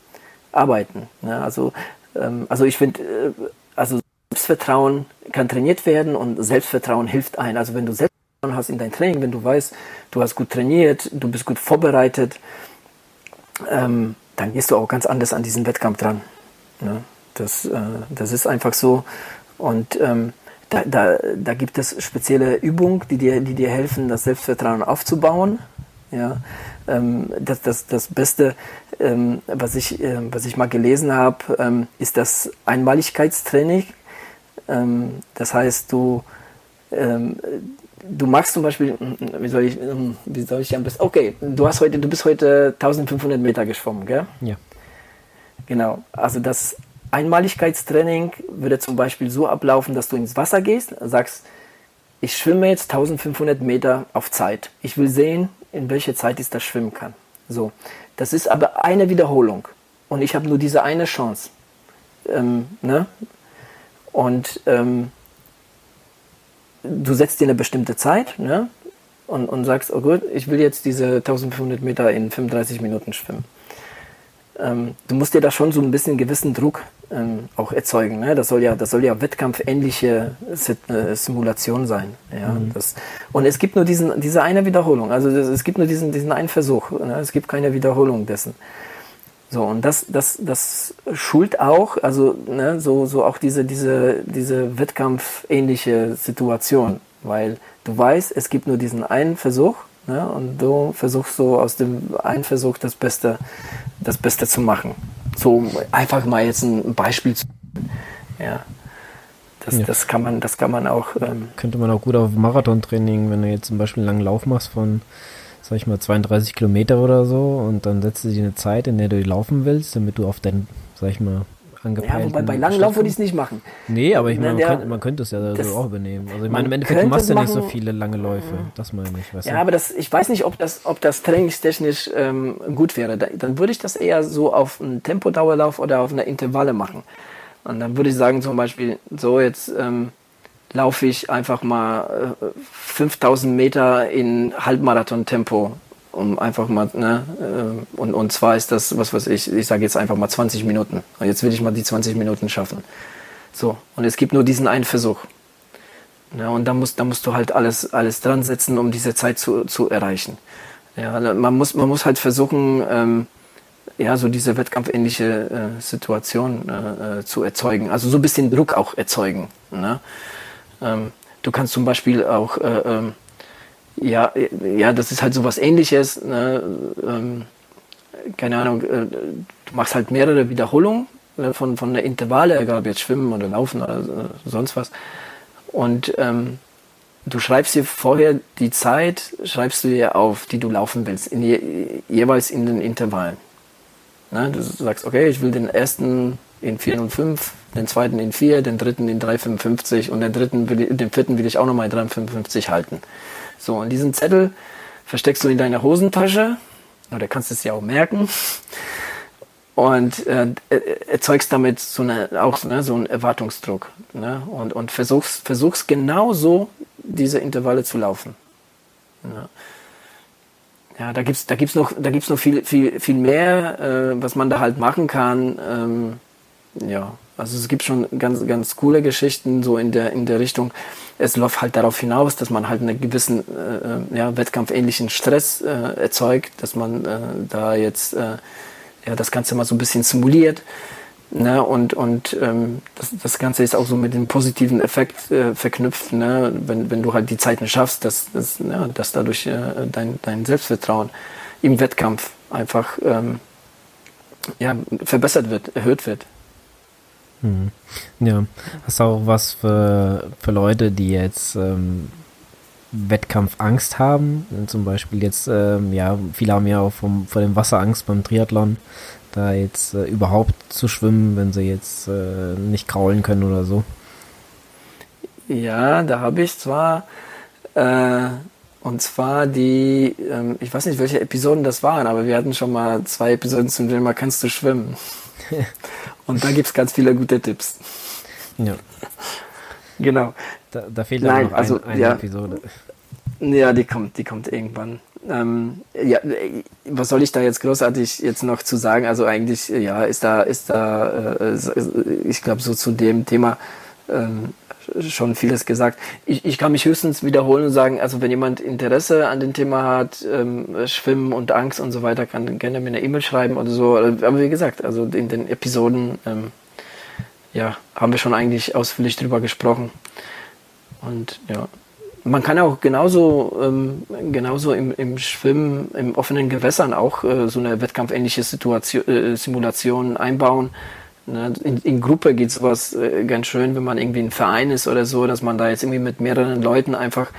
arbeiten. Ne? Also, ähm, also ich finde, äh, also Selbstvertrauen kann trainiert werden und Selbstvertrauen hilft ein. Also wenn du Selbstvertrauen hast in dein Training, wenn du weißt, du hast gut trainiert, du bist gut vorbereitet, ähm, dann gehst du auch ganz anders an diesen Wettkampf dran. Ne? Das, äh, das ist einfach so. Und ähm, da, da, da gibt es spezielle Übungen, die dir, die dir helfen, das Selbstvertrauen aufzubauen. Ja, ähm, das, das, das Beste, ähm, was, ich, äh, was ich mal gelesen habe, ähm, ist das Einmaligkeitstraining. Ähm, das heißt, du, ähm, du machst zum Beispiel, wie soll ich, wie soll ich am besten, okay, du hast heute, du bist heute 1500 Meter geschwommen, gell? Ja. Genau, also das Einmaligkeitstraining würde zum Beispiel so ablaufen, dass du ins Wasser gehst, sagst, ich schwimme jetzt 1500 Meter auf Zeit. Ich will sehen, in welcher Zeit ich das schwimmen kann. So, das ist aber eine Wiederholung und ich habe nur diese eine Chance. Ähm, ne? Und ähm, du setzt dir eine bestimmte Zeit ne? und, und sagst, oh gut, ich will jetzt diese 1500 Meter in 35 Minuten schwimmen. Ähm, du musst dir da schon so ein bisschen gewissen Druck ähm, auch erzeugen. Ne? Das soll ja, das soll ja wettkampfähnliche äh, Simulation sein. Ja? Mhm. Das, und es gibt nur diesen, diese eine Wiederholung. Also es gibt nur diesen, diesen einen Versuch. Ne? Es gibt keine Wiederholung dessen. So, und das, das, das schult auch, also ne, so, so auch diese, diese, diese wettkampfähnliche Situation, weil du weißt, es gibt nur diesen einen Versuch ne, und du versuchst so aus dem einen Versuch das Beste, das Beste zu machen. So einfach mal jetzt ein Beispiel zu. Ja. Das, ja. das, kann man, das kann man auch. Ähm, Könnte man auch gut auf Marathontraining, wenn du jetzt zum Beispiel einen langen Lauf machst von sag ich mal, 32 Kilometer oder so und dann setzt du dir eine Zeit, in der du laufen willst, damit du auf deinen, sag ich mal, angepeilt. Ja, wobei bei langem Lauf würde ich es nicht machen. Nee, aber ich meine, man, könnte, man könnte es ja so auch übernehmen. Also ich meine, im Endeffekt, du machst ja nicht so viele lange Läufe. Das meine ich. Weißt ja, du? aber das, ich weiß nicht, ob das, ob das trainingstechnisch ähm, gut wäre. Da, dann würde ich das eher so auf einen Tempodauerlauf oder auf eine Intervalle machen. Und dann würde ich sagen, zum Beispiel, so jetzt ähm, laufe ich einfach mal äh, 5000 Meter in Halbmarathon-Tempo, um einfach mal, ne, äh, und, und zwar ist das, was weiß ich, ich sage jetzt einfach mal 20 Minuten. Und jetzt will ich mal die 20 Minuten schaffen. So, und es gibt nur diesen einen Versuch. Ja, und da musst, musst du halt alles, alles dran setzen, um diese Zeit zu, zu erreichen. Ja, man muss, man muss halt versuchen, ähm, ja, so diese wettkampfähnliche äh, Situation äh, äh, zu erzeugen. Also so ein bisschen Druck auch erzeugen. Ne? Ähm, du kannst zum Beispiel auch, äh, ähm, ja, ja, das ist halt so was ähnliches. Ne? Ähm, keine Ahnung, äh, du machst halt mehrere Wiederholungen ne? von, von der Intervalle, egal ob jetzt Schwimmen oder Laufen oder äh, sonst was. Und ähm, du schreibst dir vorher die Zeit, schreibst du dir auf, die du laufen willst, in je, jeweils in den Intervallen. Ne? Du sagst, okay, ich will den ersten in 405, den zweiten in 4, den dritten in 355 und den dritten will, den vierten will ich auch nochmal in 355 halten. So, und diesen Zettel versteckst du in deiner Hosentasche, oder kannst es ja auch merken, und äh, erzeugst damit so eine, auch ne, so einen Erwartungsdruck. Ne? Und, und versuchst, versuchst genauso diese Intervalle zu laufen. Ja. Ja, da gibt's da gibt's noch, da gibt's noch viel, viel, viel mehr, äh, was man da halt machen kann. Ähm, ja, also es gibt schon ganz, ganz coole Geschichten so in der, in der Richtung. Es läuft halt darauf hinaus, dass man halt einen gewissen äh, äh, ja, wettkampfähnlichen Stress äh, erzeugt, dass man äh, da jetzt äh, ja, das Ganze mal so ein bisschen simuliert. Ne, und und ähm, das, das Ganze ist auch so mit dem positiven Effekt äh, verknüpft, ne, wenn, wenn du halt die Zeiten schaffst, dass, dass, ja, dass dadurch äh, dein, dein Selbstvertrauen im Wettkampf einfach ähm, ja, verbessert wird, erhöht wird. Mhm. Ja, hast du auch was für, für Leute, die jetzt ähm, Wettkampfangst haben? Zum Beispiel jetzt, ähm, ja, viele haben ja auch vom, vor dem Wasser Angst beim Triathlon, da jetzt äh, überhaupt zu schwimmen, wenn sie jetzt äh, nicht kraulen können oder so. Ja, da habe ich zwar, äh, und zwar die, ähm, ich weiß nicht, welche Episoden das waren, aber wir hatten schon mal zwei Episoden zum Thema Kannst du schwimmen? [laughs] Und da gibt es ganz viele gute Tipps. Ja. Genau. Da, da fehlt Nein, noch ein, also, eine ja, Episode. Ja, die kommt, die kommt irgendwann. Ähm, ja, was soll ich da jetzt großartig jetzt noch zu sagen? Also eigentlich, ja, ist da, ist da, äh, ich glaube, so zu dem Thema ähm, schon vieles gesagt. Ich, ich kann mich höchstens wiederholen und sagen, also wenn jemand Interesse an dem Thema hat, ähm, Schwimmen und Angst und so weiter, kann gerne mir eine E-Mail schreiben oder so. Aber wie gesagt, also in den Episoden, ähm, ja, haben wir schon eigentlich ausführlich drüber gesprochen. Und ja, man kann auch genauso, ähm, genauso im, im Schwimmen, im offenen Gewässern auch äh, so eine wettkampfähnliche Situation, äh, Simulation einbauen Ne? In, in Gruppe geht sowas äh, ganz schön, wenn man irgendwie ein Verein ist oder so, dass man da jetzt irgendwie mit mehreren Leuten einfach,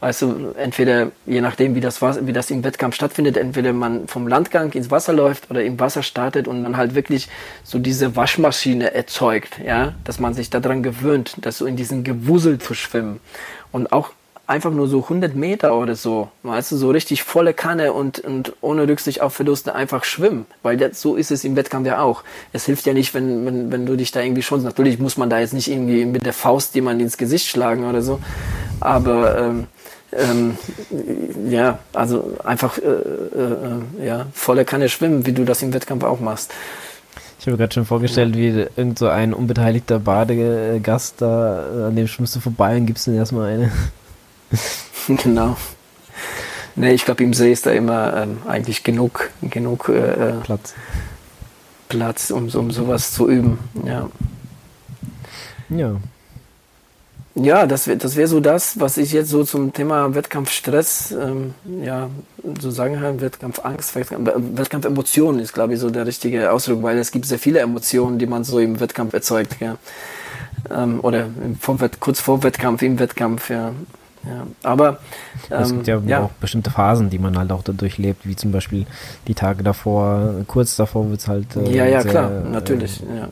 weißt du, entweder, je nachdem, wie das, wie das im Wettkampf stattfindet, entweder man vom Landgang ins Wasser läuft oder im Wasser startet und dann halt wirklich so diese Waschmaschine erzeugt, ja, dass man sich daran gewöhnt, dass so in diesen Gewusel zu schwimmen. Und auch einfach nur so 100 Meter oder so, weißt du, so richtig volle Kanne und, und ohne Rücksicht auf Verluste einfach schwimmen, weil das, so ist es im Wettkampf ja auch. Es hilft ja nicht, wenn, wenn, wenn du dich da irgendwie schonst. Natürlich muss man da jetzt nicht irgendwie mit der Faust jemand ins Gesicht schlagen oder so, aber ähm, ähm, ja, also einfach äh, äh, ja, volle Kanne schwimmen, wie du das im Wettkampf auch machst. Ich habe mir gerade schon vorgestellt, wie irgend so ein unbeteiligter Badegast da, an dem schwimmst du vorbei und gibst ihm erstmal eine. [laughs] genau. Nee, ich glaube, im See ist da immer ähm, eigentlich genug, genug äh, äh, Platz. Platz, um, um sowas zu üben. Ja. Ja. Ja, das wäre das wär so das, was ich jetzt so zum Thema Wettkampfstress, ähm, ja, so sagen kann, Wettkampfangst, Wettkampf, Wettkampfemotionen ist, glaube ich, so der richtige Ausdruck, weil es gibt sehr viele Emotionen, die man so im Wettkampf erzeugt, ja. Ähm, oder vor, kurz vor Wettkampf, im Wettkampf, ja. Ja, aber ähm, es gibt ja, ja, auch bestimmte Phasen, die man halt auch dadurch lebt, wie zum Beispiel die Tage davor, kurz davor wird es halt. Äh, ja, ja, sehr, klar, natürlich. Äh, ja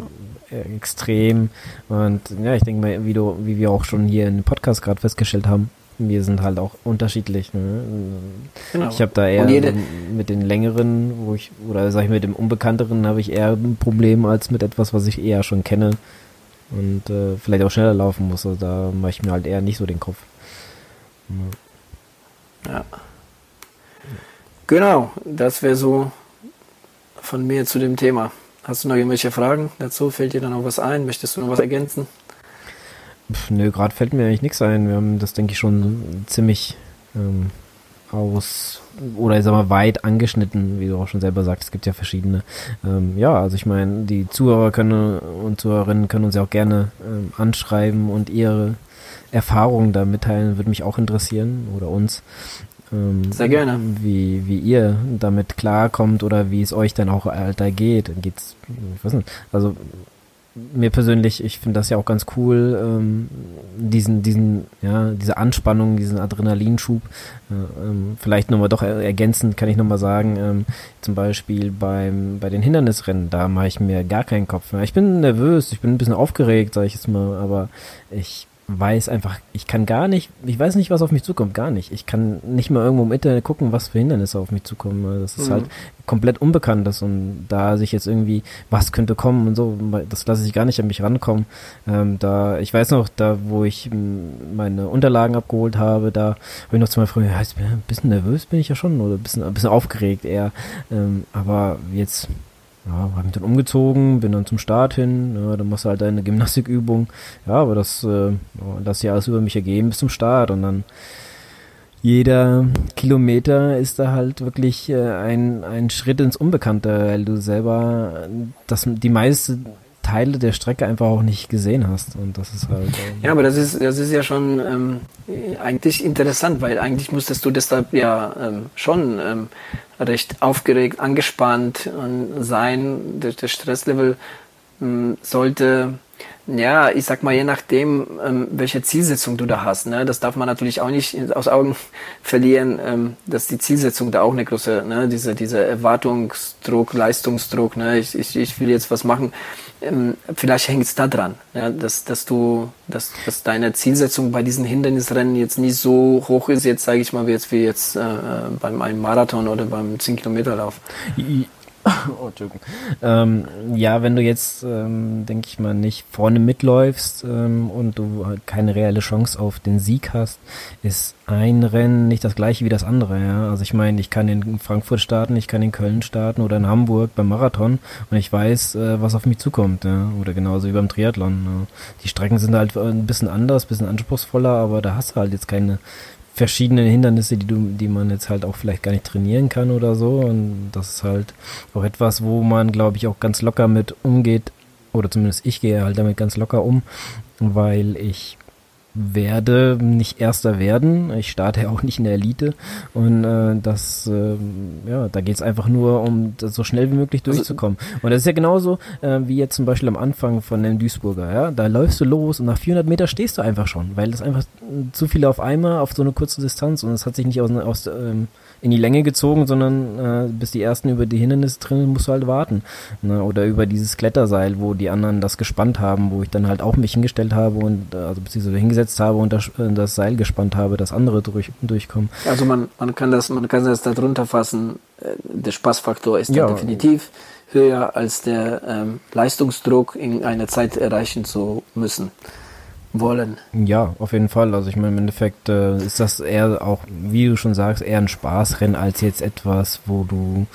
extrem. Und ja, ich denke mal, wie, du, wie wir auch schon hier im Podcast gerade festgestellt haben, wir sind halt auch unterschiedlich. Ne? Genau. Ich habe da eher mit den längeren, wo ich, oder sag ich mit dem Unbekannteren habe ich eher ein Problem als mit etwas, was ich eher schon kenne und äh, vielleicht auch schneller laufen muss. Also da mache ich mir halt eher nicht so den Kopf. Ja. ja. Genau, das wäre so von mir zu dem Thema. Hast du noch irgendwelche Fragen dazu? Fällt dir da noch was ein? Möchtest du noch was ergänzen? Pff, nö, gerade fällt mir eigentlich nichts ein. Wir haben das, denke ich, schon ziemlich ähm, aus oder ich sag mal weit angeschnitten, wie du auch schon selber sagst. Es gibt ja verschiedene. Ähm, ja, also ich meine, die Zuhörer können und Zuhörerinnen können uns ja auch gerne ähm, anschreiben und ihre Erfahrungen da mitteilen, würde mich auch interessieren oder uns. Ähm, Sehr gerne. Wie, wie ihr damit klarkommt oder wie es euch dann auch Alter geht. Geht's, ich weiß nicht, also mir persönlich, ich finde das ja auch ganz cool, ähm, diesen, diesen, ja, diese Anspannung, diesen Adrenalinschub. Äh, ähm, vielleicht nochmal doch ergänzend kann ich nochmal sagen, ähm, zum Beispiel beim, bei den Hindernisrennen, da mache ich mir gar keinen Kopf mehr. Ich bin nervös, ich bin ein bisschen aufgeregt, sage ich jetzt mal, aber ich weiß einfach, ich kann gar nicht, ich weiß nicht, was auf mich zukommt, gar nicht. Ich kann nicht mal irgendwo im Internet gucken, was für Hindernisse auf mich zukommen. Das ist mhm. halt komplett Unbekanntes und da sich jetzt irgendwie, was könnte kommen und so, das lasse ich gar nicht an mich rankommen. Ähm, da, ich weiß noch, da, wo ich meine Unterlagen abgeholt habe, da habe ich noch zweimal früher, ja, ein bisschen nervös bin ich ja schon oder ein bisschen, ein bisschen aufgeregt eher. Ähm, aber jetzt ja, habe mich dann umgezogen, bin dann zum Start hin, ja, dann machst du halt deine Gymnastikübung. Ja, aber das äh, lass ja alles über mich ergeben bis zum Start und dann jeder Kilometer ist da halt wirklich äh, ein, ein Schritt ins Unbekannte, weil du selber das, die meiste Teile der Strecke einfach auch nicht gesehen hast. Und das ist halt. Ähm ja, aber das ist, das ist ja schon ähm, eigentlich interessant, weil eigentlich musstest du deshalb ja ähm, schon ähm, recht aufgeregt, angespannt sein. Der, der Stresslevel ähm, sollte ja, ich sag mal, je nachdem, ähm, welche Zielsetzung du da hast, ne, das darf man natürlich auch nicht aus Augen [laughs] verlieren, ähm, dass die Zielsetzung da auch eine große, ne, diese, dieser Erwartungsdruck, Leistungsdruck, ne, ich, ich, ich will jetzt was machen, ähm, vielleicht hängt es da dran, ja, dass, dass du, dass, dass deine Zielsetzung bei diesen Hindernisrennen jetzt nicht so hoch ist, jetzt sage ich mal, wie jetzt, wie jetzt äh, beim einem Marathon oder beim 10-Kilometer-Lauf. [laughs] oh, ähm, ja, wenn du jetzt, ähm, denke ich mal, nicht vorne mitläufst ähm, und du halt keine reelle Chance auf den Sieg hast, ist ein Rennen nicht das gleiche wie das andere. Ja? Also ich meine, ich kann in Frankfurt starten, ich kann in Köln starten oder in Hamburg beim Marathon und ich weiß, äh, was auf mich zukommt. Ja? Oder genauso wie beim Triathlon. Ja? Die Strecken sind halt ein bisschen anders, ein bisschen anspruchsvoller, aber da hast du halt jetzt keine verschiedene Hindernisse, die du, die man jetzt halt auch vielleicht gar nicht trainieren kann oder so. Und das ist halt auch etwas, wo man, glaube ich, auch ganz locker mit umgeht. Oder zumindest ich gehe halt damit ganz locker um, weil ich werde nicht Erster werden. Ich starte ja auch nicht in der Elite. Und äh, das, äh, ja, da geht's einfach nur um so schnell wie möglich also durchzukommen. Und das ist ja genauso äh, wie jetzt zum Beispiel am Anfang von dem Duisburger. Ja? Da läufst du los und nach 400 Meter stehst du einfach schon, weil das einfach zu viele auf einmal auf so eine kurze Distanz und es hat sich nicht aus, aus ähm, in die Länge gezogen, sondern äh, bis die ersten über die Hindernisse drin musst du halt warten. Ne? Oder über dieses Kletterseil, wo die anderen das gespannt haben, wo ich dann halt auch mich hingestellt habe und äh, also beziehungsweise hingesetzt habe und das, äh, das Seil gespannt habe, dass andere durch, durchkommen. Also man, man kann das, man kann das da drunter fassen. Äh, der Spaßfaktor ist ja. definitiv höher als der ähm, Leistungsdruck in einer Zeit erreichen zu müssen wollen. Ja, auf jeden Fall. Also ich meine, im Endeffekt äh, ist das eher auch, wie du schon sagst, eher ein Spaßrennen als jetzt etwas, wo du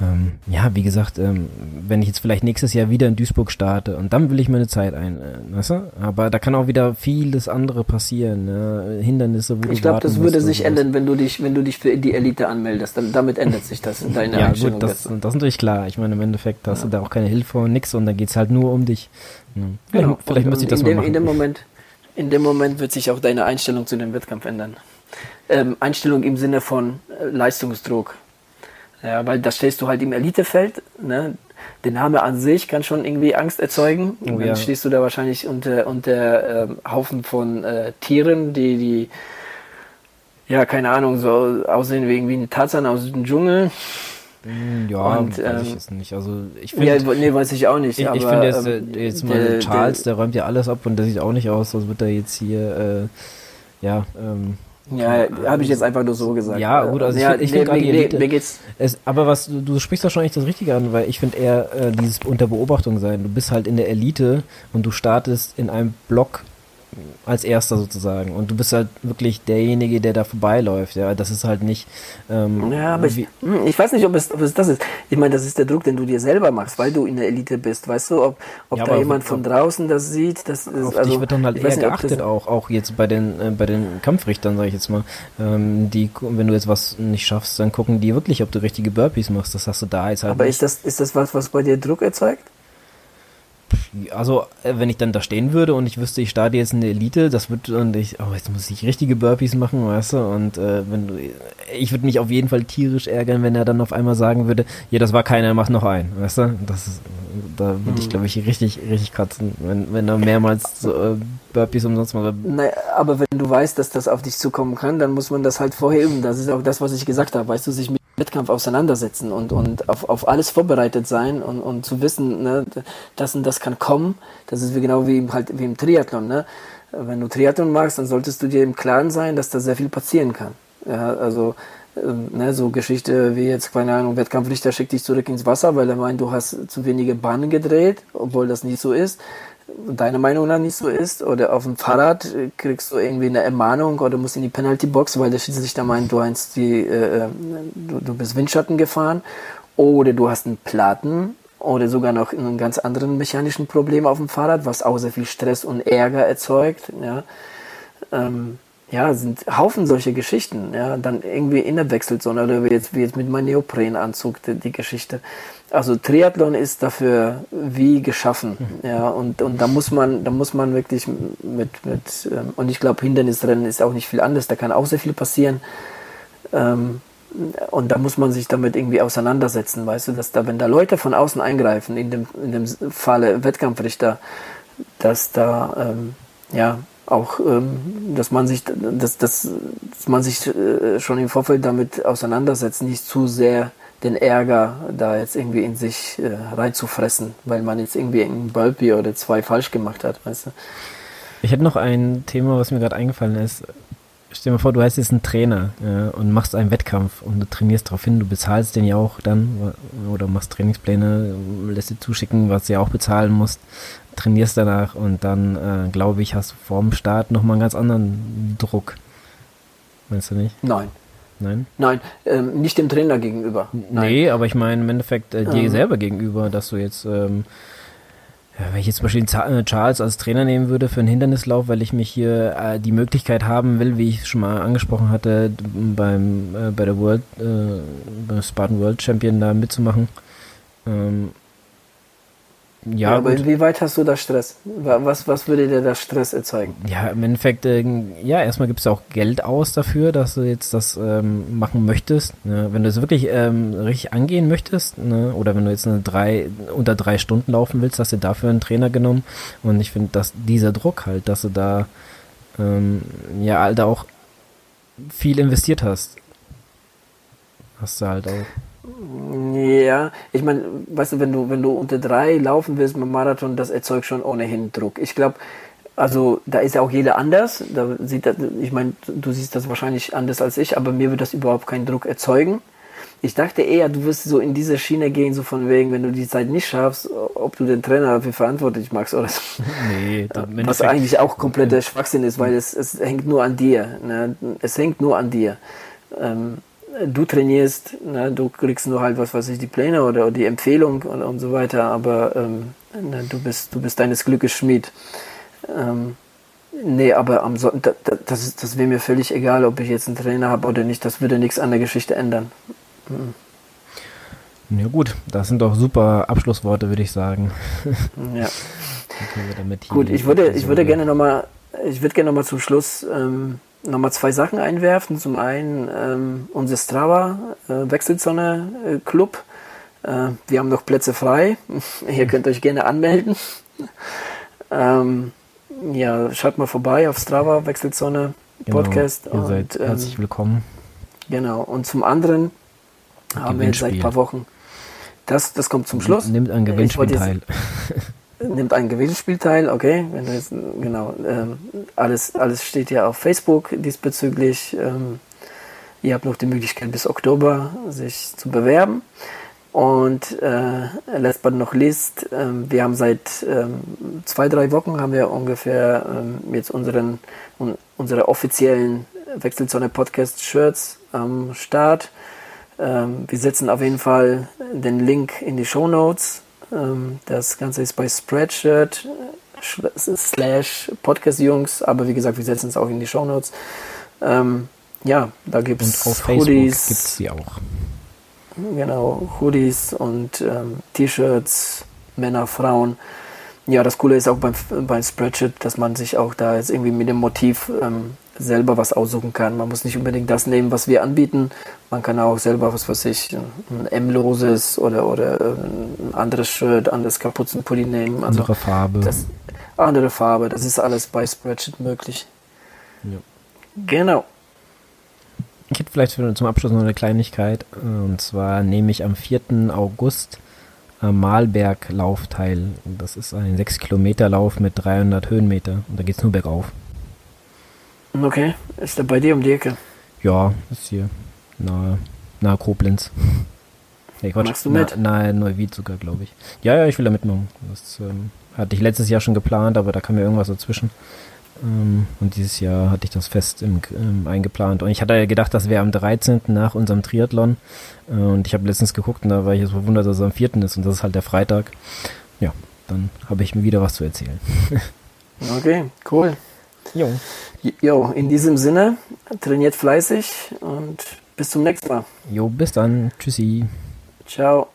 ähm, ja, wie gesagt, ähm, wenn ich jetzt vielleicht nächstes Jahr wieder in Duisburg starte und dann will ich meine Zeit ein, äh, weißt du? Aber da kann auch wieder vieles andere passieren, ne? Hindernisse, wo Ich glaube, das würde sich ändern, wenn du dich, wenn du dich für die Elite anmeldest. Dann, damit ändert sich das in deiner ja. Gut, das, das ist natürlich klar. Ich meine, im Endeffekt hast ja. du da auch keine Hilfe und nix und dann geht's halt nur um dich. Ja. Genau. Vielleicht, vielleicht müsste ich das mal dem, machen. In dem Moment, in dem Moment wird sich auch deine Einstellung zu dem Wettkampf ändern. Ähm, Einstellung im Sinne von äh, Leistungsdruck. Ja, weil da stehst du halt im Elitefeld. Ne? Der Name an sich kann schon irgendwie Angst erzeugen. Oh, dann ja. stehst du da wahrscheinlich unter, unter ähm, Haufen von äh, Tieren, die, die, ja, keine Ahnung, so aussehen wie irgendwie ein Tarzan aus dem Dschungel. Hm, ja, und, weiß ähm, ich jetzt nicht. Also ich finde, ja, nee, weiß ich auch nicht. Ich, ich finde jetzt, ähm, jetzt mal der, Charles, der, der, räumt ja alles ab und der sieht auch nicht aus, als würde er jetzt hier, äh, ja, ähm, ja, habe ich jetzt einfach nur so gesagt. Ja, gut, also ja, ich, finde nee, nee, mir geht's. Es, aber was du, du sprichst doch schon echt das Richtige an, weil ich finde eher äh, dieses unter Beobachtung sein. Du bist halt in der Elite und du startest in einem Block als erster sozusagen. Und du bist halt wirklich derjenige, der da vorbeiläuft. Ja, das ist halt nicht. Ähm, ja, aber ich, hm, ich, weiß nicht, ob es, ob es das ist. Ich meine, das ist der Druck, den du dir selber machst, weil du in der Elite bist. Weißt du, ob, ob ja, da jemand von draußen das sieht? Das ist, auf also, dich wird dann halt eher nicht, geachtet auch, auch jetzt bei den äh, bei den Kampfrichtern, sage ich jetzt mal. Ähm, die, wenn du jetzt was nicht schaffst, dann gucken die wirklich, ob du richtige Burpees machst. Das hast du da jetzt halt. Aber nicht. ist das ist das was, was bei dir Druck erzeugt? Also äh, wenn ich dann da stehen würde und ich wüsste, ich starte jetzt in der Elite, das wird und ich, oh, jetzt muss ich richtige Burpees machen, weißt du, und äh, wenn du, ich würde mich auf jeden Fall tierisch ärgern, wenn er dann auf einmal sagen würde, ja, das war keiner, mach noch einen, weißt du, das ist, da würde ich, hm. glaube ich, richtig, richtig kratzen, wenn, wenn er mehrmals so, äh, Burpees umsonst macht. Naja, aber wenn du weißt, dass das auf dich zukommen kann, dann muss man das halt vorher üben, das ist auch das, was ich gesagt habe, weißt du, sich mit Wettkampf auseinandersetzen und, und auf, auf alles vorbereitet sein und, und zu wissen, ne, das und das kann kommen. Das ist wie genau wie im, halt, wie im Triathlon. Ne? Wenn du Triathlon magst, dann solltest du dir im Klaren sein, dass da sehr viel passieren kann. Ja, also ähm, ne, so Geschichte wie jetzt, keine Ahnung, Wettkampfrichter schickt dich zurück ins Wasser, weil er meint, du hast zu wenige Bahnen gedreht, obwohl das nicht so ist deiner Meinung nach nicht so ist, oder auf dem Fahrrad kriegst du irgendwie eine Ermahnung oder musst in die Penalty-Box, weil der Schiedsrichter meint, du, hast die, äh, du, du bist Windschatten gefahren, oder du hast einen Platten oder sogar noch einen ganz anderen mechanischen Problem auf dem Fahrrad, was auch sehr viel Stress und Ärger erzeugt. Ja, ähm, ja sind Haufen solche Geschichten. Ja, dann irgendwie in der Wechselzone oder wie jetzt, wie jetzt mit meinem Neoprenanzug die, die Geschichte also Triathlon ist dafür wie geschaffen, ja, und, und da muss man, da muss man wirklich mit, mit ähm, und ich glaube, Hindernisrennen ist auch nicht viel anders, da kann auch sehr viel passieren, ähm, und da muss man sich damit irgendwie auseinandersetzen, weißt du, dass da, wenn da Leute von außen eingreifen, in dem, in dem Falle Wettkampfrichter, dass da, ähm, ja, auch, ähm, dass man sich, dass, dass, dass man sich äh, schon im Vorfeld damit auseinandersetzt, nicht zu sehr den Ärger da jetzt irgendwie in sich äh, reinzufressen, weil man jetzt irgendwie einen Burpee oder zwei falsch gemacht hat, weißt du? Ich hätte noch ein Thema, was mir gerade eingefallen ist. Stell dir mal vor, du heißt jetzt ein Trainer ja, und machst einen Wettkampf und du trainierst darauf hin, du bezahlst den ja auch dann oder machst Trainingspläne, lässt dir zuschicken, was du ja auch bezahlen musst, trainierst danach und dann, äh, glaube ich, hast du vorm Start nochmal einen ganz anderen Druck. Meinst du nicht? Nein. Nein? Nein, ähm, nicht dem Trainer gegenüber. Nein. Nee, aber ich meine im Endeffekt äh, dir ähm. selber gegenüber, dass du jetzt, ähm, ja, wenn ich jetzt zum Beispiel äh, Charles als Trainer nehmen würde für einen Hindernislauf, weil ich mich hier äh, die Möglichkeit haben will, wie ich schon mal angesprochen hatte, beim äh, bei der World, äh, beim Spartan World Champion da mitzumachen, ähm, ja, ja aber inwieweit hast du da Stress? Was, was würde dir da Stress erzeugen? Ja, im Endeffekt, äh, ja, erstmal gibt es auch Geld aus dafür, dass du jetzt das ähm, machen möchtest. Ne? Wenn du es wirklich ähm, richtig angehen möchtest, ne? oder wenn du jetzt eine drei, unter drei Stunden laufen willst, hast du dafür einen Trainer genommen. Und ich finde, dass dieser Druck halt, dass du da ähm, ja halt auch viel investiert hast. Hast du halt auch. Ja, ich meine, weißt du, wenn du, wenn du unter drei laufen willst mit Marathon, das erzeugt schon ohnehin Druck. Ich glaube, also da ist ja auch jeder anders. Da sieht das, ich meine, du siehst das wahrscheinlich anders als ich, aber mir wird das überhaupt keinen Druck erzeugen. Ich dachte eher, du wirst so in diese Schiene gehen, so von wegen, wenn du die Zeit nicht schaffst, ob du den Trainer dafür verantwortlich machst oder so. Nee, [laughs] Was eigentlich auch kompletter Schwachsinn ist, weil es, es hängt nur an dir. Ne? Es hängt nur an dir. Ähm, du trainierst, ne, du kriegst nur halt was weiß ich, die Pläne oder, oder die Empfehlung und, und so weiter, aber ähm, ne, du bist, du bist deines Glückes Schmied. Ähm, nee, aber am so da, das, das wäre mir völlig egal, ob ich jetzt einen Trainer habe oder nicht, das würde nichts an der Geschichte ändern. Mhm. Ja gut, das sind doch super Abschlussworte, würde ich sagen. [laughs] ja. gut, ich würde, ich würde gerne nochmal, ich würde gerne nochmal zum Schluss ähm, nochmal zwei Sachen einwerfen. Zum einen ähm, unser Strava äh, Wechselzone äh, Club. Äh, wir haben noch Plätze frei. [laughs] Ihr könnt euch gerne anmelden. [laughs] ähm, ja, schaut mal vorbei auf Strava Wechselzone genau, Podcast. Ihr seid und, ähm, herzlich willkommen. Genau. Und zum anderen haben wir jetzt seit ein paar Wochen. Das, das kommt zum Schluss. Nimmt ein Gewinnspiel teil. [laughs] nimmt ein Gewinnspiel teil, okay. Wenn du jetzt, genau, ähm, alles, alles steht ja auf Facebook diesbezüglich. Ähm, ihr habt noch die Möglichkeit bis Oktober sich zu bewerben. Und äh, last but not least, ähm, wir haben seit ähm, zwei, drei Wochen haben wir ungefähr ähm, jetzt unseren, un, unsere offiziellen Wechselzone Podcast Shirts am Start. Ähm, wir setzen auf jeden Fall den Link in die Show Notes das Ganze ist bei Spreadshirt slash Podcast Jungs, aber wie gesagt, wir setzen es auch in die Show Notes. Ähm, ja, da gibt es Hoodies. gibt es die auch. Genau, Hoodies und ähm, T-Shirts, Männer, Frauen. Ja, das Coole ist auch beim, beim Spreadshirt, dass man sich auch da jetzt irgendwie mit dem Motiv ähm, selber was aussuchen kann. Man muss nicht unbedingt das nehmen, was wir anbieten. Man kann auch selber, was weiß ich, ein M-loses oder, oder ein anderes Shirt, anderes Kapuzenpulli nehmen. Also andere Farbe. Das, andere Farbe, das ist alles bei Spreadsheet möglich. Ja. Genau. Ich hätte vielleicht zum Abschluss noch eine Kleinigkeit. Und zwar nehme ich am 4. August am Malberg-Lauf teil. Das ist ein 6 Kilometer Lauf mit 300 Höhenmeter. Und da geht es nur bergauf. Okay, ist der bei dir um die Ecke? Ja, ist hier nahe, nahe Koblenz. Nee, Quatsch, Machst du mit? Na, nahe Neuwied sogar, glaube ich. Ja, ja, ich will da mitmachen. Das ähm, hatte ich letztes Jahr schon geplant, aber da kam mir irgendwas dazwischen. Ähm, und dieses Jahr hatte ich das fest im, ähm, eingeplant. Und ich hatte ja gedacht, das wäre am 13. nach unserem Triathlon. Äh, und ich habe letztens geguckt und da war ich jetzt verwundert, dass es am 4. ist und das ist halt der Freitag. Ja, dann habe ich mir wieder was zu erzählen. [laughs] okay, cool. Jo. Jo, in diesem Sinne, trainiert fleißig und bis zum nächsten Mal. Jo, bis dann. Tschüssi. Ciao.